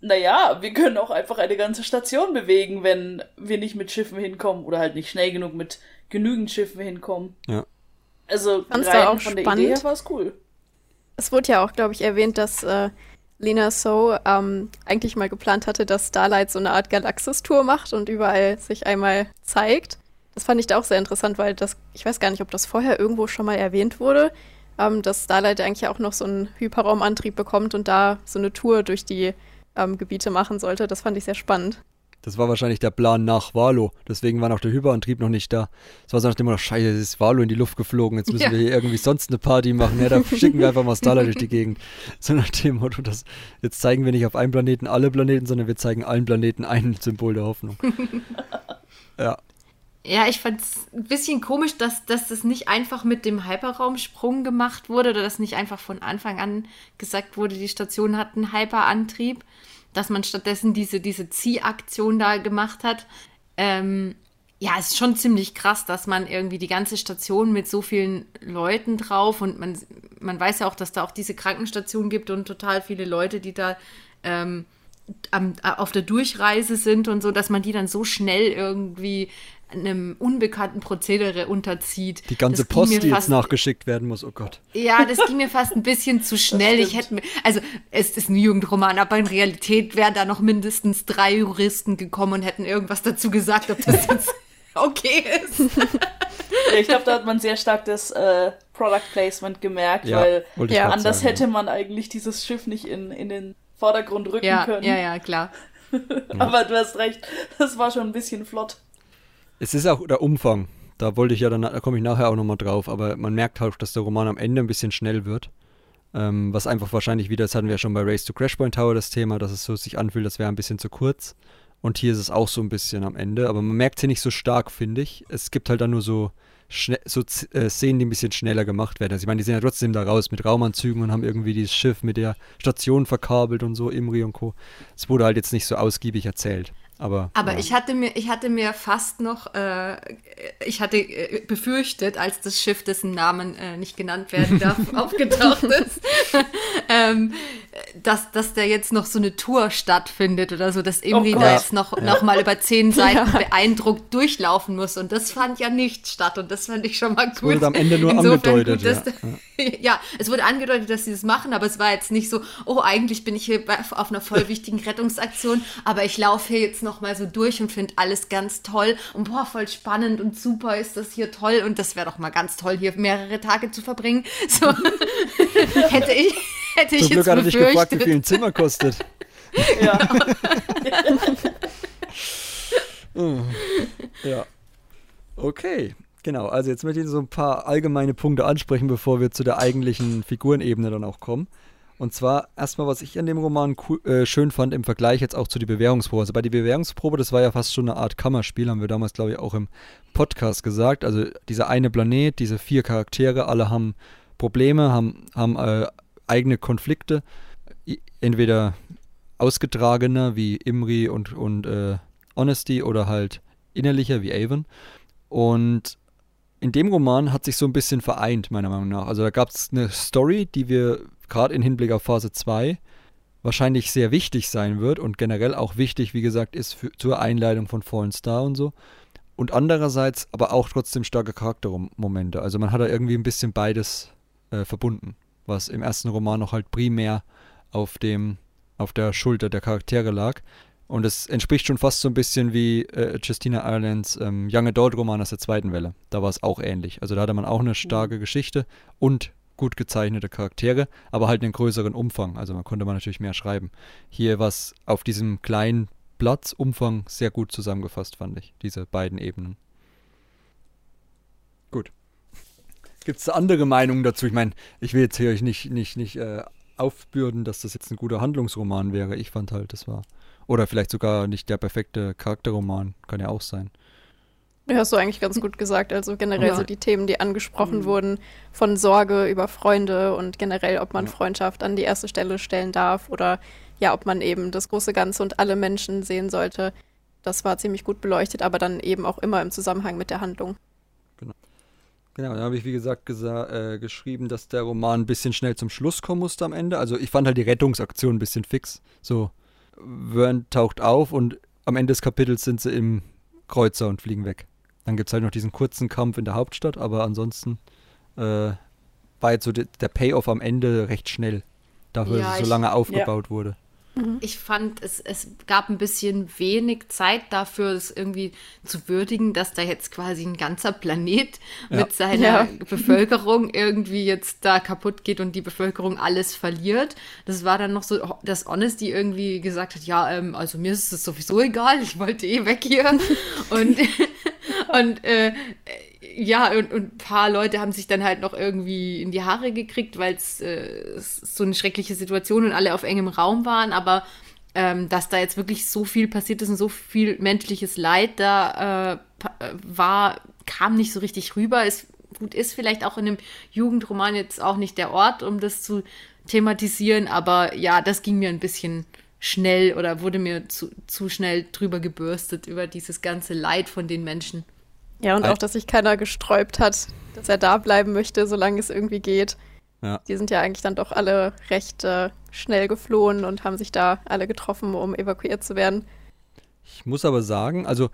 naja, wir können auch einfach eine ganze Station bewegen, wenn wir nicht mit Schiffen hinkommen oder halt nicht schnell genug mit genügend Schiffen hinkommen. Ja. Also Fand's rein auch von der spannend? Idee her war es cool. Es wurde ja auch, glaube ich, erwähnt, dass äh, Lena So ähm, eigentlich mal geplant hatte, dass Starlight so eine Art Galaxis-Tour macht und überall sich einmal zeigt. Das fand ich da auch sehr interessant, weil das, ich weiß gar nicht, ob das vorher irgendwo schon mal erwähnt wurde, ähm, dass Starlight eigentlich auch noch so einen Hyperraumantrieb bekommt und da so eine Tour durch die ähm, Gebiete machen sollte. Das fand ich sehr spannend. Das war wahrscheinlich der Plan nach Valo. Deswegen war noch der Hyperantrieb noch nicht da. Es war so nach dem Motto, scheiße, jetzt ist Valo in die Luft geflogen. Jetzt müssen Ja. wir hier irgendwie sonst eine Party machen. Ja, da schicken wir einfach mal Starlight durch die Gegend. So nach dem Motto, dass jetzt zeigen wir nicht auf einem Planeten alle Planeten, sondern wir zeigen allen Planeten ein Symbol der Hoffnung. ja. Ja, ich fand es ein bisschen komisch, dass, dass das nicht einfach mit dem Hyperraumsprung gemacht wurde oder dass nicht einfach von Anfang an gesagt wurde, die Station hat einen Hyperantrieb, dass man stattdessen diese, diese Ziehaktion da gemacht hat. Ähm, ja, es ist schon ziemlich krass, dass man irgendwie die ganze Station mit so vielen Leuten drauf und man, man weiß ja auch, dass da auch diese Krankenstation gibt und total viele Leute, die da ähm, am, auf der Durchreise sind und so, dass man die dann so schnell irgendwie einem unbekannten Prozedere unterzieht. Die ganze Post, die jetzt nachgeschickt werden muss, oh Gott. ja, das ging mir fast ein bisschen zu schnell. Ich hätte mir, also es ist ein Jugendroman, aber in Realität wären da noch mindestens drei Juristen gekommen und hätten irgendwas dazu gesagt, ob das jetzt okay ist. Ja, ich glaube, da hat man sehr stark das äh, Product Placement gemerkt, Ja, weil ja, anders sagen, hätte man eigentlich dieses Schiff nicht in, in den Vordergrund rücken Ja, können. ja, ja, klar. Aber du hast recht, das war schon ein bisschen flott. Es ist auch der Umfang. Da wollte ich ja dann, da komme ich nachher auch nochmal drauf, aber man merkt halt, dass der Roman am Ende ein bisschen schnell wird. Ähm, was einfach wahrscheinlich wieder, das hatten wir ja schon bei Race to Crashpoint Tower das Thema, dass es so sich anfühlt, das wäre ein bisschen zu kurz. Und hier ist es auch so ein bisschen am Ende, aber man merkt sie nicht so stark, finde ich. Es gibt halt dann nur so, so äh, Szenen, die ein bisschen schneller gemacht werden. Also ich meine, die sind ja trotzdem da raus mit Raumanzügen und haben irgendwie dieses Schiff mit der Station verkabelt und so, Imri und Co. Es wurde halt jetzt nicht so ausgiebig erzählt. Aber, Aber ja. ich hatte mir, ich hatte mir fast noch, äh, ich hatte äh, befürchtet, als das Schiff, dessen Namen äh, nicht genannt werden darf, aufgetaucht ist, ähm, dass, dass da jetzt noch so eine Tour stattfindet oder so, dass Imri Gott. da jetzt noch, noch mal über zehn Seiten beeindruckt durchlaufen muss. Und das fand ja nicht statt. Und das fand ich schon mal gut. wurde am Ende nur Insofern angedeutet, dass- ja. ja, es wurde angedeutet, dass sie das machen, aber es war jetzt nicht so, oh, eigentlich bin ich hier auf einer voll wichtigen Rettungsaktion, aber ich laufe hier jetzt noch mal so durch und finde alles ganz toll und boah, voll spannend und super ist das hier toll und das wäre doch mal ganz toll, hier mehrere Tage zu verbringen. So hätte ich, hätte ich Zum Glück jetzt hat er dich gefragt, wie viel ein Zimmer kostet. Ja. Ja. Okay, genau. Also jetzt möchte ich so ein paar allgemeine Punkte ansprechen, bevor wir zu der eigentlichen Figurenebene dann auch kommen. Und zwar erstmal, was ich an dem Roman cool, äh, schön fand im Vergleich jetzt auch zu die Bewährungsprobe. Also bei die Bewährungsprobe, das war ja fast schon eine Art Kammerspiel, haben wir damals, glaube ich, auch im Podcast gesagt. Also dieser eine Planet, diese vier Charaktere, alle haben Probleme, haben, haben äh, eigene Konflikte, entweder ausgetragener wie Imri und, und äh, Honesty oder halt innerlicher wie Avon. Und in dem Roman hat sich so ein bisschen vereint, meiner Meinung nach. Also da gab es eine Story, die wir gerade in Hinblick auf Phase 2 wahrscheinlich sehr wichtig sein wird und generell auch wichtig, wie gesagt, ist für, zur Einleitung von Fallen Star und so. Und andererseits aber auch trotzdem starke Charaktermomente. Also man hat da irgendwie ein bisschen beides äh, verbunden, was im ersten Roman noch halt primär auf dem auf der Schulter der Charaktere lag. Und es entspricht schon fast so ein bisschen wie äh, Justina Irelands ähm, Young Adult Roman aus der zweiten Welle. Da war es auch ähnlich. Also da hatte man auch eine starke mhm. Geschichte und gut gezeichnete Charaktere, aber halt einen größeren Umfang. Also man konnte man natürlich mehr schreiben. Hier war es auf diesem kleinen Platz, Umfang sehr gut zusammengefasst, fand ich, diese beiden Ebenen. Gut. Gibt es andere Meinungen dazu? Ich meine, ich will jetzt hier euch nicht, nicht, nicht äh, aufbürden, dass das jetzt ein guter Handlungsroman wäre. Ich fand halt, das war. Oder vielleicht sogar nicht der perfekte Charakterroman. Kann ja auch sein. Ja, hast du eigentlich ganz gut gesagt. Also generell ja. so die Themen, die angesprochen mhm. wurden, von Sorge über Freunde und generell, ob man ja. Freundschaft an die erste Stelle stellen darf oder ja, ob man eben das große Ganze und alle Menschen sehen sollte. Das war ziemlich gut beleuchtet, aber dann eben auch immer im Zusammenhang mit der Handlung. Genau. Genau, da habe ich wie gesagt äh, geschrieben, dass der Roman ein bisschen schnell zum Schluss kommen musste am Ende. Also ich fand halt die Rettungsaktion ein bisschen fix. So, Vern taucht auf und am Ende des Kapitels sind sie im Kreuzer und fliegen weg. Dann gibt es halt noch diesen kurzen Kampf in der Hauptstadt, aber ansonsten äh, war jetzt so de der Payoff am Ende recht schnell, dafür, ja, dass es so lange aufgebaut ja. wurde. Mhm. Ich fand, es, es gab ein bisschen wenig Zeit dafür, es irgendwie zu würdigen, dass da jetzt quasi ein ganzer Planet ja. mit seiner ja. Bevölkerung irgendwie jetzt da kaputt geht und die Bevölkerung alles verliert. Das war dann noch so, dass Honesty irgendwie gesagt hat, ja, ähm, also mir ist es sowieso egal, ich wollte eh weg hier. und und äh, ja, und, und ein paar Leute haben sich dann halt noch irgendwie in die Haare gekriegt, weil es äh, so eine schreckliche Situation und alle auf engem Raum waren, aber ähm, dass da jetzt wirklich so viel passiert ist und so viel menschliches Leid da äh, war, kam nicht so richtig rüber. Ist, gut, ist vielleicht auch in einem Jugendroman jetzt auch nicht der Ort, um das zu thematisieren, aber ja, das ging mir ein bisschen schnell oder wurde mir zu, zu schnell drüber gebürstet über dieses ganze Leid von den Menschen. Ja, und auch, dass sich keiner gesträubt hat, dass er da bleiben möchte, solange es irgendwie geht. Ja. Die sind ja eigentlich dann doch alle recht äh, schnell geflohen und haben sich da alle getroffen, um evakuiert zu werden. Ich muss aber sagen, also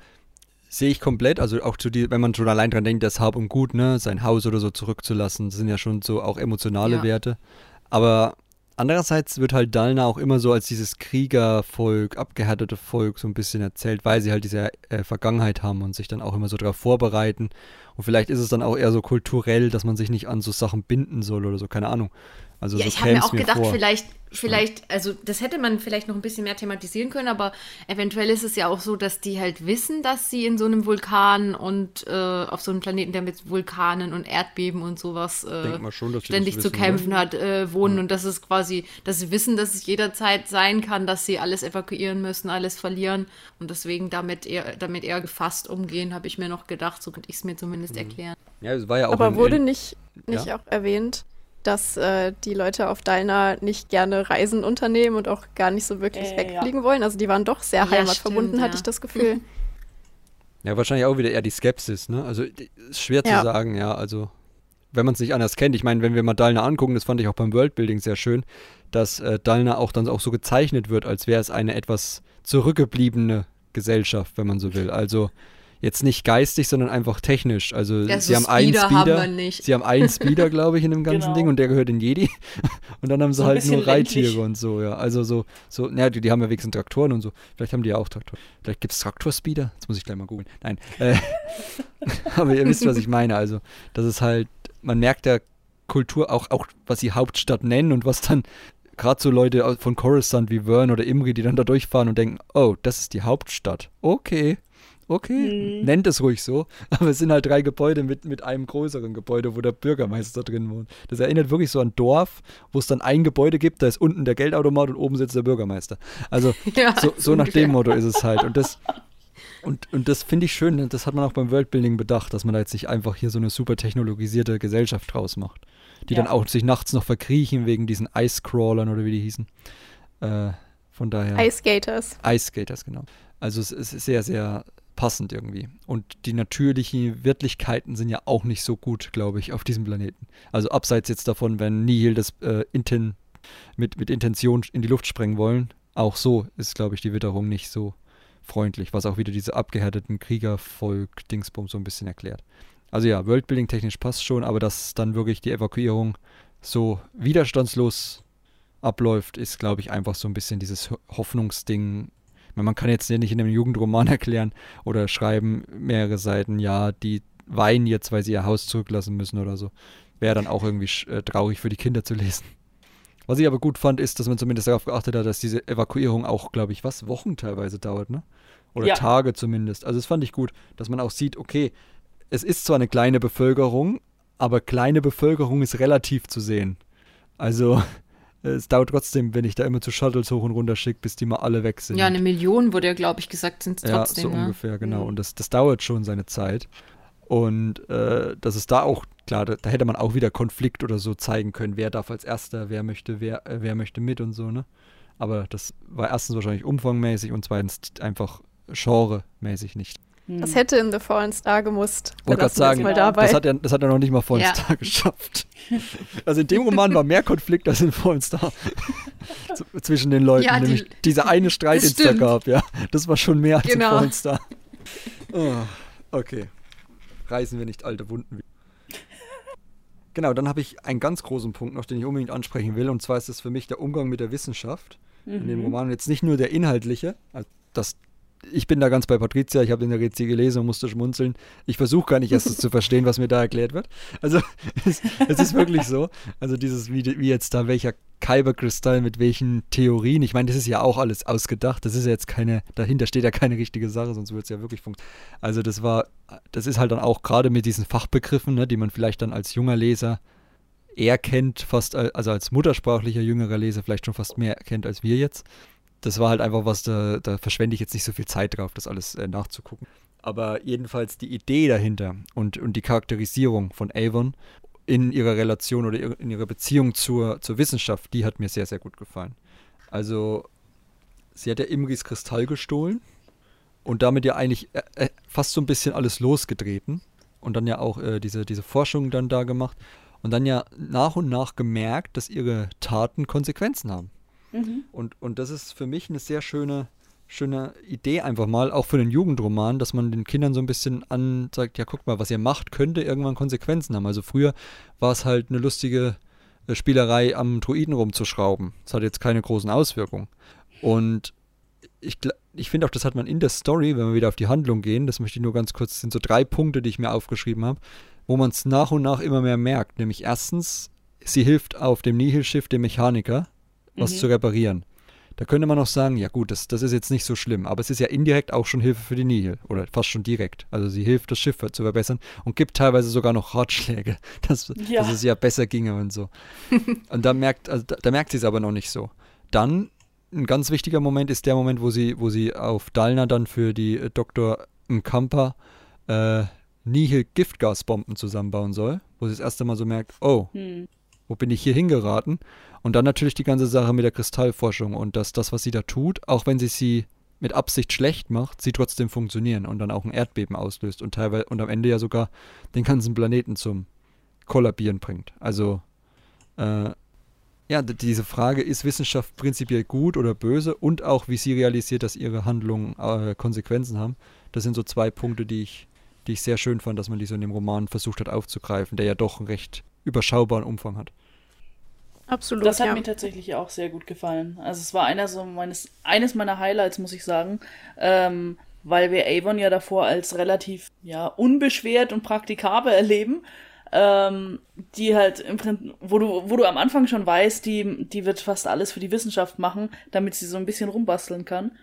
sehe ich komplett, also auch zu die, wenn man schon allein dran denkt, das Hab und Gut, ne, sein Haus oder so zurückzulassen, das sind ja schon so auch emotionale ja. Werte. Aber Andererseits wird halt Dalna auch immer so als dieses Kriegervolk, abgehärtete Volk so ein bisschen erzählt, weil sie halt diese äh, Vergangenheit haben und sich dann auch immer so darauf vorbereiten. Und vielleicht ist es dann auch eher so kulturell, dass man sich nicht an so Sachen binden soll oder so, keine Ahnung. Also ja, so ich habe mir auch gedacht, vor. vielleicht vielleicht, also das hätte man vielleicht noch ein bisschen mehr thematisieren können, aber eventuell ist es ja auch so, dass die halt wissen, dass sie in so einem Vulkan und äh, auf so einem Planeten, der mit Vulkanen und Erdbeben und sowas äh, schon, ständig zu kämpfen ne? hat, äh, wohnen ja. und das ist quasi, dass sie wissen, dass es jederzeit sein kann, dass sie alles evakuieren müssen, alles verlieren und deswegen damit eher, damit eher gefasst umgehen, habe ich mir noch gedacht, so könnte ich es mir zumindest mhm. erklären. Ja, es war ja auch aber in, wurde nicht, nicht ja? auch erwähnt, dass äh, die Leute auf Dalna nicht gerne Reisen unternehmen und auch gar nicht so wirklich äh, wegfliegen ja. wollen. Also die waren doch sehr ja, heimatverbunden, stimmt, hatte ich das Gefühl. Ja, wahrscheinlich auch wieder eher die Skepsis, ne? Also ist schwer zu sagen, ja. Also wenn man es nicht anders kennt. Ich meine, wenn wir mal Dalna angucken, das fand ich auch beim Worldbuilding sehr schön, dass äh, Dalna auch dann auch so gezeichnet wird, als wäre es eine etwas zurückgebliebene Gesellschaft, wenn man so will. Also jetzt nicht geistig, sondern einfach technisch. Also ja, sie so haben einen Speeder, haben sie haben einen Speeder, glaube ich, in dem ganzen genau. Ding und der gehört in Jedi. Und dann haben sie so halt nur Reittiere ländlich. und so, ja. Also so, so, naja, die, die haben ja wenigstens Traktoren und so. Vielleicht haben die ja auch Traktoren. Vielleicht gibt es Traktorspeeder. Jetzt muss ich gleich mal googeln. Nein. Äh, aber ihr wisst, was ich meine. Also, das ist halt, man merkt der Kultur auch, auch was sie Hauptstadt nennen und was dann gerade so Leute von Coruscant wie Vern oder Imri, die dann da durchfahren und denken, oh, das ist die Hauptstadt. Okay okay, hm. nennt es ruhig so, aber es sind halt drei Gebäude mit, mit einem größeren Gebäude, wo der Bürgermeister drin wohnt. Das erinnert wirklich so an Dorf, wo es dann ein Gebäude gibt, da ist unten der Geldautomat und oben sitzt der Bürgermeister. Also ja, so, so nach dem Motto ist es halt. Und das, Und, und das finde ich schön, das hat man auch beim Worldbuilding bedacht, dass man da jetzt nicht einfach hier so eine super technologisierte Gesellschaft draus macht. Die ja. dann auch sich nachts noch verkriechen wegen diesen Ice-Crawlern oder wie die hießen. Äh, von daher. Ice Skaters. Ice Skaters, genau. Also es ist sehr, sehr passend irgendwie. Und die natürlichen Wirklichkeiten sind ja auch nicht so gut, glaube ich, auf diesem Planeten. Also abseits jetzt davon, wenn Nihil das äh, Inten mit, mit Intention in die Luft sprengen wollen, auch so ist, glaube ich, die Witterung nicht so freundlich, was auch wieder diese abgehärteten Kriegervolk-Dingsbum so ein bisschen erklärt. Also ja, Worldbuilding technisch passt schon, aber dass dann wirklich die Evakuierung so widerstandslos abläuft, ist, glaube ich, einfach so ein bisschen dieses Hoffnungsding. Man kann jetzt nicht in einem Jugendroman erklären oder schreiben mehrere Seiten, ja, die weinen jetzt, weil sie ihr Haus zurücklassen müssen oder so. Wäre dann auch irgendwie äh, traurig für die Kinder zu lesen. Was ich aber gut fand, ist, dass man zumindest darauf geachtet hat, dass diese Evakuierung auch, glaube ich, was, Wochen teilweise dauert, ne? Oder ja. Tage zumindest. Also das fand ich gut, dass man auch sieht, okay, es ist zwar eine kleine Bevölkerung, aber kleine Bevölkerung ist relativ zu sehen. Also es dauert trotzdem, wenn ich da immer zu Shuttles hoch und runter schicke, bis die mal alle weg sind. Ja, eine Million wurde ja, glaube ich, gesagt, sind es trotzdem. Ja, so ne? ungefähr, genau. Mhm. Und das, das dauert schon seine Zeit. Und äh, dass es da auch, klar, da, da, hätte man auch wieder Konflikt oder so zeigen können, wer darf als Erster, wer möchte, wer, äh, wer möchte mit und so, ne? Aber das war erstens wahrscheinlich umfangmäßig und zweitens einfach genremäßig nicht. Das hm. hätte in The Fallen Star gemusst. Wollte gerade sagen, das hat, er, das hat er noch nicht mal Fallen ja. Star geschafft. Also in dem Roman war mehr Konflikt als in Fallen Star. Zwischen den Leuten. Ja, nämlich die, dieser eine Streit, den es da gab, ja. Das war schon mehr als genau. in Fallen Star. Oh, okay. Reißen wir nicht alte Wunden. Genau, dann habe ich einen ganz großen Punkt noch, den ich unbedingt ansprechen will. Und zwar ist es für mich der Umgang mit der Wissenschaft mhm. in dem mhm. Roman. Und jetzt nicht nur der inhaltliche, also das ich bin da ganz bei Patricia, ich habe den Rezi gelesen und musste schmunzeln. Ich versuche gar nicht erst zu verstehen, was mir da erklärt wird. Also es, es ist wirklich so. Also dieses, wie, wie jetzt da welcher Kyberkristall mit welchen Theorien. Ich meine, das ist ja auch alles ausgedacht. Das ist ja jetzt keine, dahinter steht ja keine richtige Sache, sonst würde es ja wirklich funktionieren. Also das war, das ist halt dann auch gerade mit diesen Fachbegriffen, ne, die man vielleicht dann als junger Leser eher kennt, fast also als muttersprachlicher jüngerer Leser vielleicht schon fast mehr kennt als wir jetzt das war halt einfach was, da, da verschwende ich jetzt nicht so viel Zeit drauf, das alles äh, nachzugucken. Aber jedenfalls die Idee dahinter und, und die Charakterisierung von Avon in ihrer Relation oder in ihrer Beziehung zur, zur Wissenschaft, die hat mir sehr, sehr gut gefallen. Also, sie hat ja Imris Kristall gestohlen und damit ja eigentlich äh, äh, fast so ein bisschen alles losgetreten und dann ja auch äh, diese, diese Forschung dann da gemacht und dann ja nach und nach gemerkt, dass ihre Taten Konsequenzen haben. Mhm. Und, und das ist für mich eine sehr schöne, schöne Idee einfach mal, auch für den Jugendroman, dass man den Kindern so ein bisschen ansagt, ja guck mal, was ihr macht, könnte irgendwann Konsequenzen haben. Also früher war es halt eine lustige äh, Spielerei, am Druiden rumzuschrauben. Das hat jetzt keine großen Auswirkungen. Und ich, ich finde auch, das hat man in der Story, wenn wir wieder auf die Handlung gehen, das möchte ich nur ganz kurz, das sind so drei Punkte, die ich mir aufgeschrieben habe, wo man es nach und nach immer mehr merkt. Nämlich erstens, sie hilft auf dem Nihil-Schiff dem Mechaniker, was mhm. zu reparieren. Da könnte man auch sagen, ja gut, das, das ist jetzt nicht so schlimm, aber es ist ja indirekt auch schon Hilfe für die Nihil oder fast schon direkt. Also sie hilft, das Schiff zu verbessern und gibt teilweise sogar noch Ratschläge, dass, ja. dass es ja besser ginge und so. und da merkt, also da, da merkt sie es aber noch nicht so. Dann ein ganz wichtiger Moment ist der Moment, wo sie, wo sie auf Dalna dann für die äh, Dr. Mkampa äh, Nihil Giftgasbomben zusammenbauen soll, wo sie das erste Mal so merkt, oh, hm. Wo bin ich hier hingeraten? Und dann natürlich die ganze Sache mit der Kristallforschung und dass das, was sie da tut, auch wenn sie sie mit Absicht schlecht macht, sie trotzdem funktionieren und dann auch ein Erdbeben auslöst und teilweise und am Ende ja sogar den ganzen Planeten zum Kollabieren bringt. Also äh, ja, diese Frage, ist Wissenschaft prinzipiell gut oder böse und auch wie sie realisiert, dass ihre Handlungen äh, Konsequenzen haben, das sind so zwei Punkte, die ich, die ich sehr schön fand, dass man die so in dem Roman versucht hat aufzugreifen, der ja doch einen recht überschaubaren Umfang hat. Absolut. Das hat ja. mir tatsächlich auch sehr gut gefallen. Also es war einer so meines, eines meiner Highlights, muss ich sagen. Ähm, weil wir Avon ja davor als relativ ja, unbeschwert und praktikabel erleben. Ähm, die halt im Prinzip, wo du, wo du am Anfang schon weißt, die, die wird fast alles für die Wissenschaft machen, damit sie so ein bisschen rumbasteln kann.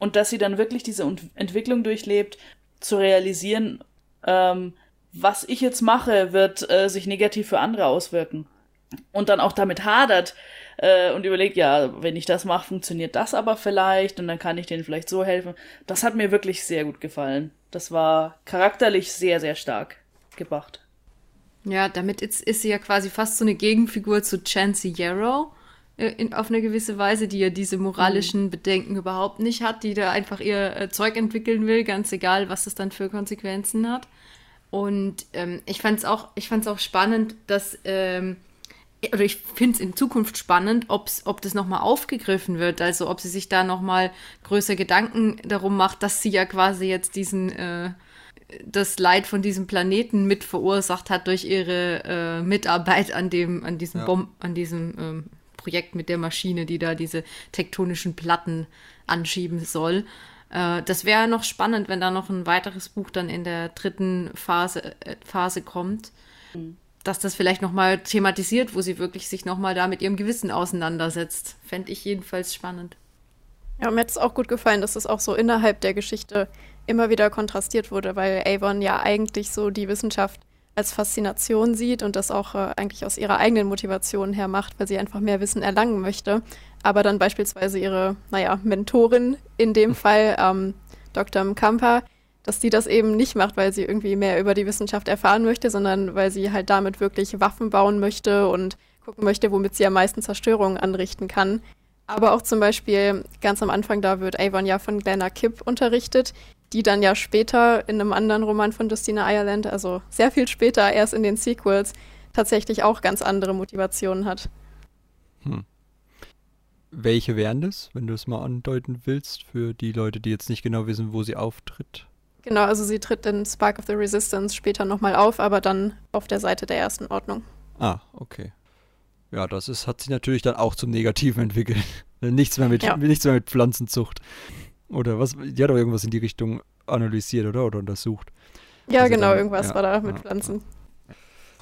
Und dass sie dann wirklich diese Entwicklung durchlebt, zu realisieren, ähm, was ich jetzt mache, wird äh, sich negativ für andere auswirken und dann auch damit hadert, äh, und überlegt, ja, wenn ich das mache, funktioniert das aber vielleicht und dann kann ich denen vielleicht so helfen. Das hat mir wirklich sehr gut gefallen. Das war charakterlich sehr, sehr stark gebracht. Ja, damit ist, ist sie ja quasi fast so eine Gegenfigur zu Chancey Yarrow äh, in, auf eine gewisse Weise, die ja diese moralischen Bedenken überhaupt nicht hat, die da einfach ihr äh, Zeug entwickeln will, ganz egal, was das dann für Konsequenzen hat. Und ähm, ich fand es auch, ich fand's auch spannend, dass, ähm, oder ich finde es in Zukunft spannend, ob's, ob das nochmal aufgegriffen wird, also ob sie sich da nochmal größer Gedanken darum macht, dass sie ja quasi jetzt diesen, äh, das Leid von diesem Planeten mit verursacht hat durch ihre äh, Mitarbeit an dem, an diesem Ja. Bomb, an diesem ähm, Projekt mit der Maschine, die da diese tektonischen Platten anschieben soll. Äh, das wäre noch spannend, wenn da noch ein weiteres Buch dann in der dritten Phase, äh, Phase kommt. Dass das vielleicht nochmal thematisiert, wo sie wirklich sich nochmal da mit ihrem Gewissen auseinandersetzt. Fände ich jedenfalls spannend. Ja, mir hat es auch gut gefallen, dass es auch so innerhalb der Geschichte immer wieder kontrastiert wurde, weil Avon ja eigentlich so die Wissenschaft als Faszination sieht und das auch äh, eigentlich aus ihrer eigenen Motivation her macht, weil sie einfach mehr Wissen erlangen möchte. Aber dann beispielsweise ihre, naja, Mentorin in dem Fall, ähm, Dr. Mkampa, dass die das eben nicht macht, weil sie irgendwie mehr über die Wissenschaft erfahren möchte, sondern weil sie halt damit wirklich Waffen bauen möchte und gucken möchte, womit sie am meisten Zerstörung anrichten kann. Aber auch zum Beispiel ganz am Anfang, da wird Avon ja von Glenna Kipp unterrichtet, die dann ja später in einem anderen Roman von Justina Ireland, also sehr viel später, erst in den Sequels, tatsächlich auch ganz andere Motivationen hat. Welche wären das, wenn du es mal andeuten willst, für die Leute, die jetzt nicht genau wissen, wo sie auftritt? Genau, also sie tritt in Spark of the Resistance später nochmal auf, aber dann auf der Seite der ersten Ordnung. Ah, okay. Ja, das ist, hat sich natürlich dann auch zum Negativen entwickelt. nichts, mehr mit, Ja. nichts mehr mit Pflanzenzucht. Oder was? Die hat doch irgendwas in die Richtung analysiert, oder? Oder untersucht. Ja, Also genau, dann- irgendwas ja, war da mit ja, Pflanzen.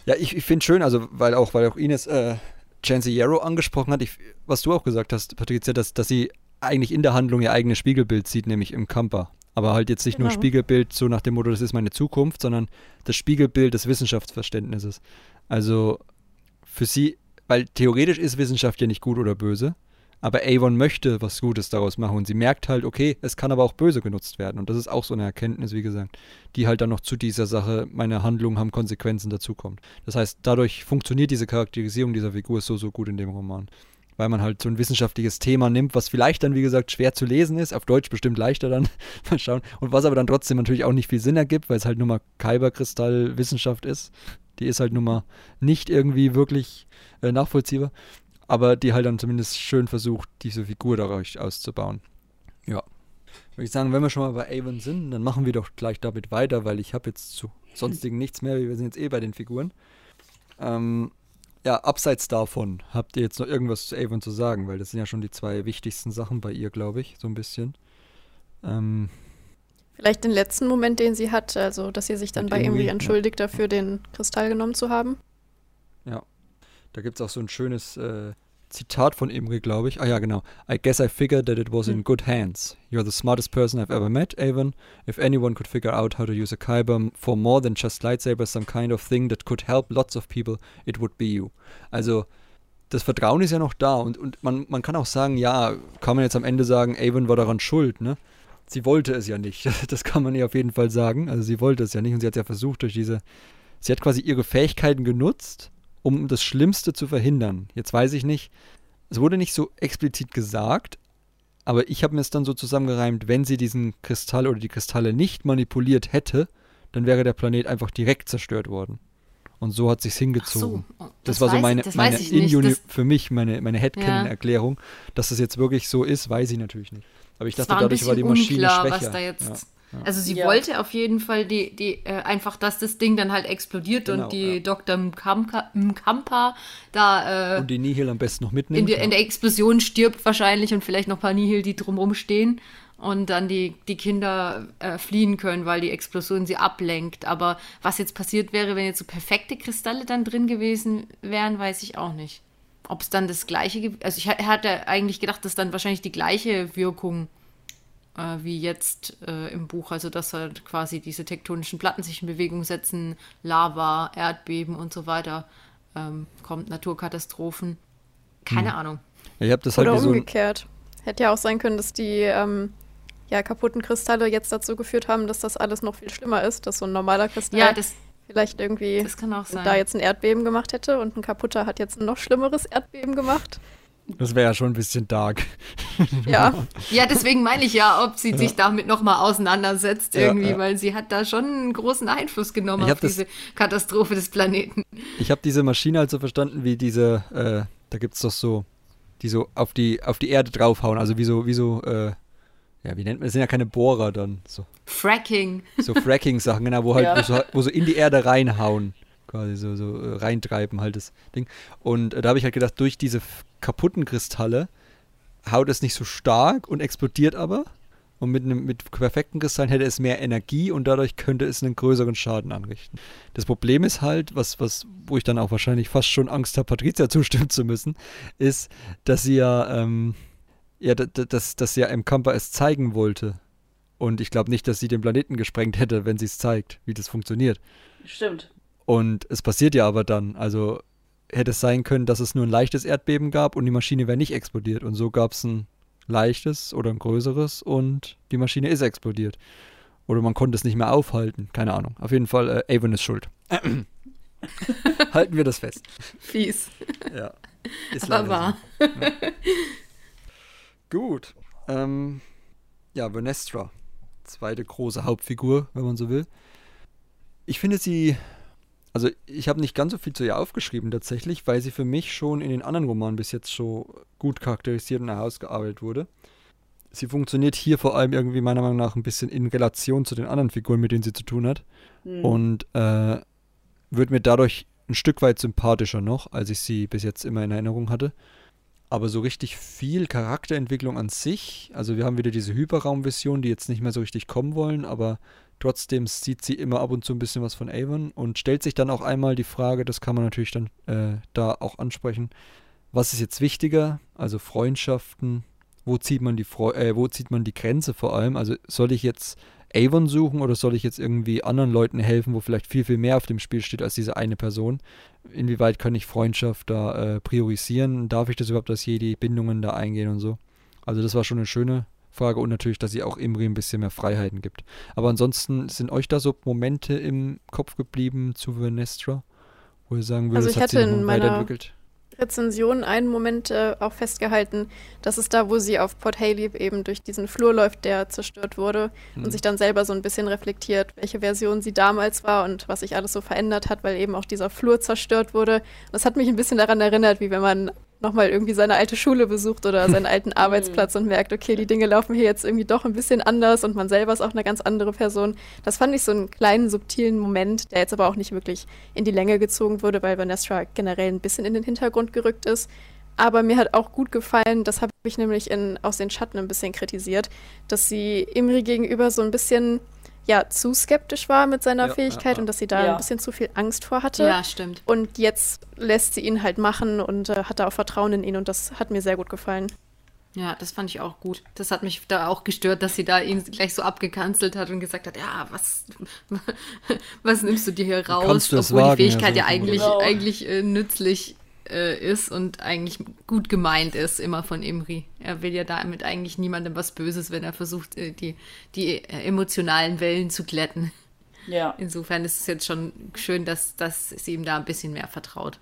Ja, ich, ich finde schön, also weil auch, weil auch Ines äh, Yarrow angesprochen hat, ich, was du auch gesagt hast, Patricia, dass, dass sie eigentlich in der Handlung ihr eigenes Spiegelbild sieht, nämlich im Camper. Aber halt jetzt nicht nur Genau. Spiegelbild so nach dem Motto, das ist meine Zukunft, sondern das Spiegelbild des Wissenschaftsverständnisses. Also für sie, weil theoretisch ist Wissenschaft ja nicht gut oder böse, aber Avon möchte was Gutes daraus machen und sie merkt halt, okay, es kann aber auch böse genutzt werden. Und das ist auch so eine Erkenntnis, wie gesagt, die halt dann noch zu dieser Sache, meine Handlungen haben Konsequenzen dazukommt. Das heißt, dadurch funktioniert diese Charakterisierung dieser Figur so, so gut in dem Roman. Weil man halt so ein wissenschaftliches Thema nimmt, was vielleicht dann, wie gesagt, schwer zu lesen ist, auf Deutsch bestimmt leichter dann, mal schauen. Und was aber dann trotzdem natürlich auch nicht viel Sinn ergibt, weil es halt nur mal Kyberkristall-Wissenschaft ist. Die ist halt nun mal nicht irgendwie wirklich äh, nachvollziehbar, aber die halt dann zumindest schön versucht, diese Figur dadurch auszubauen. Ja. Würde ich sagen, wenn wir schon mal bei Avon sind, dann machen wir doch gleich damit weiter, weil ich habe jetzt zu sonstigen nichts mehr. Wir sind jetzt eh bei den Figuren. Ähm, ja, abseits davon, habt ihr jetzt noch irgendwas zu Avon zu sagen? Weil das sind ja schon die zwei wichtigsten Sachen bei ihr, glaube ich, so ein bisschen. Ähm, Vielleicht den letzten Moment, den sie hat, also dass sie sich dann bei Imri, Imri ja. entschuldigt dafür, den Kristall genommen zu haben. Da gibt es auch so ein schönes äh, Zitat von Imri, glaube ich. Ah ja, genau. I guess I figured that it was in good hands. You're the smartest person I've ever met, Avon. If anyone could figure out how to use a Kyber for more than just lightsabers, some kind of thing that could help lots of people, it would be you. Also, das Vertrauen ist ja noch da und, und man, man kann auch sagen, ja, kann man jetzt am Ende sagen, Avon war daran schuld, ne? Sie wollte es ja nicht. Das kann man ihr auf jeden Fall sagen. Also sie wollte es ja nicht und sie hat ja versucht durch diese, sie hat quasi ihre Fähigkeiten genutzt, um das Schlimmste zu verhindern. Jetzt weiß ich nicht, es wurde nicht so explizit gesagt, aber ich habe mir es dann so zusammengereimt, wenn sie diesen Kristall oder die Kristalle nicht manipuliert hätte, dann wäre der Planet einfach direkt zerstört worden. Und so hat sich's hingezogen. oh, Das, war so meine, das meine ich. In-Uni Das, für mich, meine, meine Headcanon-Erklärung. Dass das jetzt wirklich so ist, weiß ich natürlich nicht. Aber ich das dachte, war dadurch war die Maschine unklar, schwächer. was da jetzt. Ja. Also sie Ja. wollte auf jeden Fall die, die äh, einfach, dass das Ding dann halt explodiert Genau, und die ja. Dr. Mkampa, Mkampa da äh, Und die Nihil am besten noch mitnimmt. in, der, ja. in der Explosion stirbt wahrscheinlich und vielleicht noch ein paar Nihil, die drumherum stehen und dann die, die Kinder äh, fliehen können, weil die Explosion sie ablenkt. Aber was jetzt passiert wäre, wenn jetzt so perfekte Kristalle dann drin gewesen wären, weiß ich auch nicht. Ob es dann das gleiche gibt. Also ich ha- hatte eigentlich gedacht, dass dann wahrscheinlich die gleiche Wirkung äh, wie jetzt äh, im Buch. Also dass halt quasi diese tektonischen Platten sich in Bewegung setzen, Lava, Erdbeben und so weiter. Ähm, kommt Naturkatastrophen. Keine Ahnung. Ja, ich habe das halt Oder wie so umgekehrt. Hätte ja auch sein können, dass die ähm, ja, kaputten Kristalle jetzt dazu geführt haben, dass das alles noch viel schlimmer ist, dass so ein normaler Kristall Ja, das, vielleicht irgendwie das kann auch sein. da jetzt ein Erdbeben gemacht hätte und ein kaputter hat jetzt ein noch schlimmeres Erdbeben gemacht. Das wäre ja schon ein bisschen dark. Ja, Ja, deswegen meine ich ja, ob sie sich damit nochmal auseinandersetzt Ja, irgendwie, ja. weil sie hat da schon einen großen Einfluss genommen Ich auf hab das- diese Katastrophe des Planeten. Ich habe diese Maschine halt so verstanden, wie diese, äh, da gibt es doch so, die so auf die, auf die Erde draufhauen, also wie so, wie so, äh, ja, wie nennt man das? sind ja keine Bohrer dann, so, Fracking. so Fracking-Sachen, genau, wo halt, Ja. wo, so, wo so in die Erde reinhauen, quasi so, so äh, reintreiben halt das Ding. Und äh, da habe ich halt gedacht, durch diese kaputten Kristalle haut es nicht so stark und explodiert aber. Und mit, einem, mit perfekten Kristallen hätte es mehr Energie und dadurch könnte es einen größeren Schaden anrichten. Das Problem ist halt, was, was, wo ich dann auch wahrscheinlich fast schon Angst habe, Patricia zustimmen zu müssen, ist, dass sie ja, ähm, ja, dass, dass sie ja im Camper es zeigen wollte. Und ich glaube nicht, dass sie den Planeten gesprengt hätte, wenn sie es zeigt, wie das funktioniert. Stimmt. Und es passiert ja aber dann. Also hätte es sein können, dass es nur ein leichtes Erdbeben gab und die Maschine wäre nicht explodiert. Und so gab es ein leichtes oder ein größeres und die Maschine ist explodiert. Oder man konnte es nicht mehr aufhalten. Keine Ahnung. Auf jeden Fall, äh, Avon ist schuld. Halten wir das fest. Fies. Ja. Ist Aber wahr. so. Gut. Ähm, ja, Vernestra. Zweite große Hauptfigur, wenn man so will. Ich finde sie. Also, ich habe nicht ganz so viel zu ihr aufgeschrieben tatsächlich, weil sie für mich schon in den anderen Romanen bis jetzt so gut charakterisiert und herausgearbeitet wurde. Sie funktioniert hier vor allem irgendwie meiner Meinung nach ein bisschen in Relation zu den anderen Figuren, mit denen sie zu tun hat. Hm. Und äh, wird mir dadurch ein Stück weit sympathischer noch, als ich sie bis jetzt immer in Erinnerung hatte. Aber so richtig viel Charakterentwicklung an sich, also wir haben wieder diese Hyperraumvision, die jetzt nicht mehr so richtig kommen wollen, aber trotzdem sieht sie immer ab und zu ein bisschen was von Avon und stellt sich dann auch einmal die Frage, das kann man natürlich dann äh, da auch ansprechen, was ist jetzt wichtiger, also Freundschaften, wo zieht man die Freu äh, wo zieht man die Grenze vor allem, also soll ich jetzt Avon suchen oder soll ich jetzt irgendwie anderen Leuten helfen, wo vielleicht viel, viel mehr auf dem Spiel steht als diese eine Person? Inwieweit kann ich Freundschaft da äh, priorisieren? Darf ich das überhaupt als Jedi Bindungen da eingehen und so? Also das war schon eine schöne Frage und natürlich, dass sie auch Imri ein bisschen mehr Freiheiten gibt. Aber ansonsten sind euch da so Momente im Kopf geblieben zu Vernestra, wo ihr sagen würdet, Also das ich hat sie hatte in meiner-? Rezension einen Moment äh, auch festgehalten. Das ist da, wo sie auf Port Haley eben durch diesen Flur läuft, der zerstört wurde Mhm. und sich dann selber so ein bisschen reflektiert, welche Version sie damals war und was sich alles so verändert hat, weil eben auch dieser Flur zerstört wurde. Das hat mich ein bisschen daran erinnert, wie wenn man nochmal irgendwie seine alte Schule besucht oder seinen alten Arbeitsplatz und merkt, okay, die Dinge laufen hier jetzt irgendwie doch ein bisschen anders und man selber ist auch eine ganz andere Person. Das fand ich so einen kleinen, subtilen Moment, der jetzt aber auch nicht wirklich in die Länge gezogen wurde, weil Vanessa generell ein bisschen in den Hintergrund gerückt ist. Aber mir hat auch gut gefallen, das habe ich nämlich in, aus den Schatten ein bisschen kritisiert, dass sie Imri gegenüber so ein bisschen ja, zu skeptisch war mit seiner Ja, Fähigkeit ja, ja. und dass sie da Ja. ein bisschen zu viel Angst vor hatte. Ja, stimmt. Und jetzt lässt sie ihn halt machen und äh, hat da auch Vertrauen in ihn und das hat mir sehr gut gefallen. Ja, das fand ich auch gut. Das hat mich da auch gestört, dass sie da ihn gleich so abgekanzelt hat und gesagt hat, ja, was, was nimmst du dir hier raus? kannst du es Obwohl wagen, die Fähigkeit ja, ja, so eigentlich, Genau. eigentlich äh, nützlich äh, ist und eigentlich gut gemeint ist, immer von Imri. Er will ja damit eigentlich niemandem was Böses, wenn er versucht, äh, die, die äh, emotionalen Wellen zu glätten. Ja, Insofern ist es jetzt schon schön, dass, dass sie ihm da ein bisschen mehr vertraut.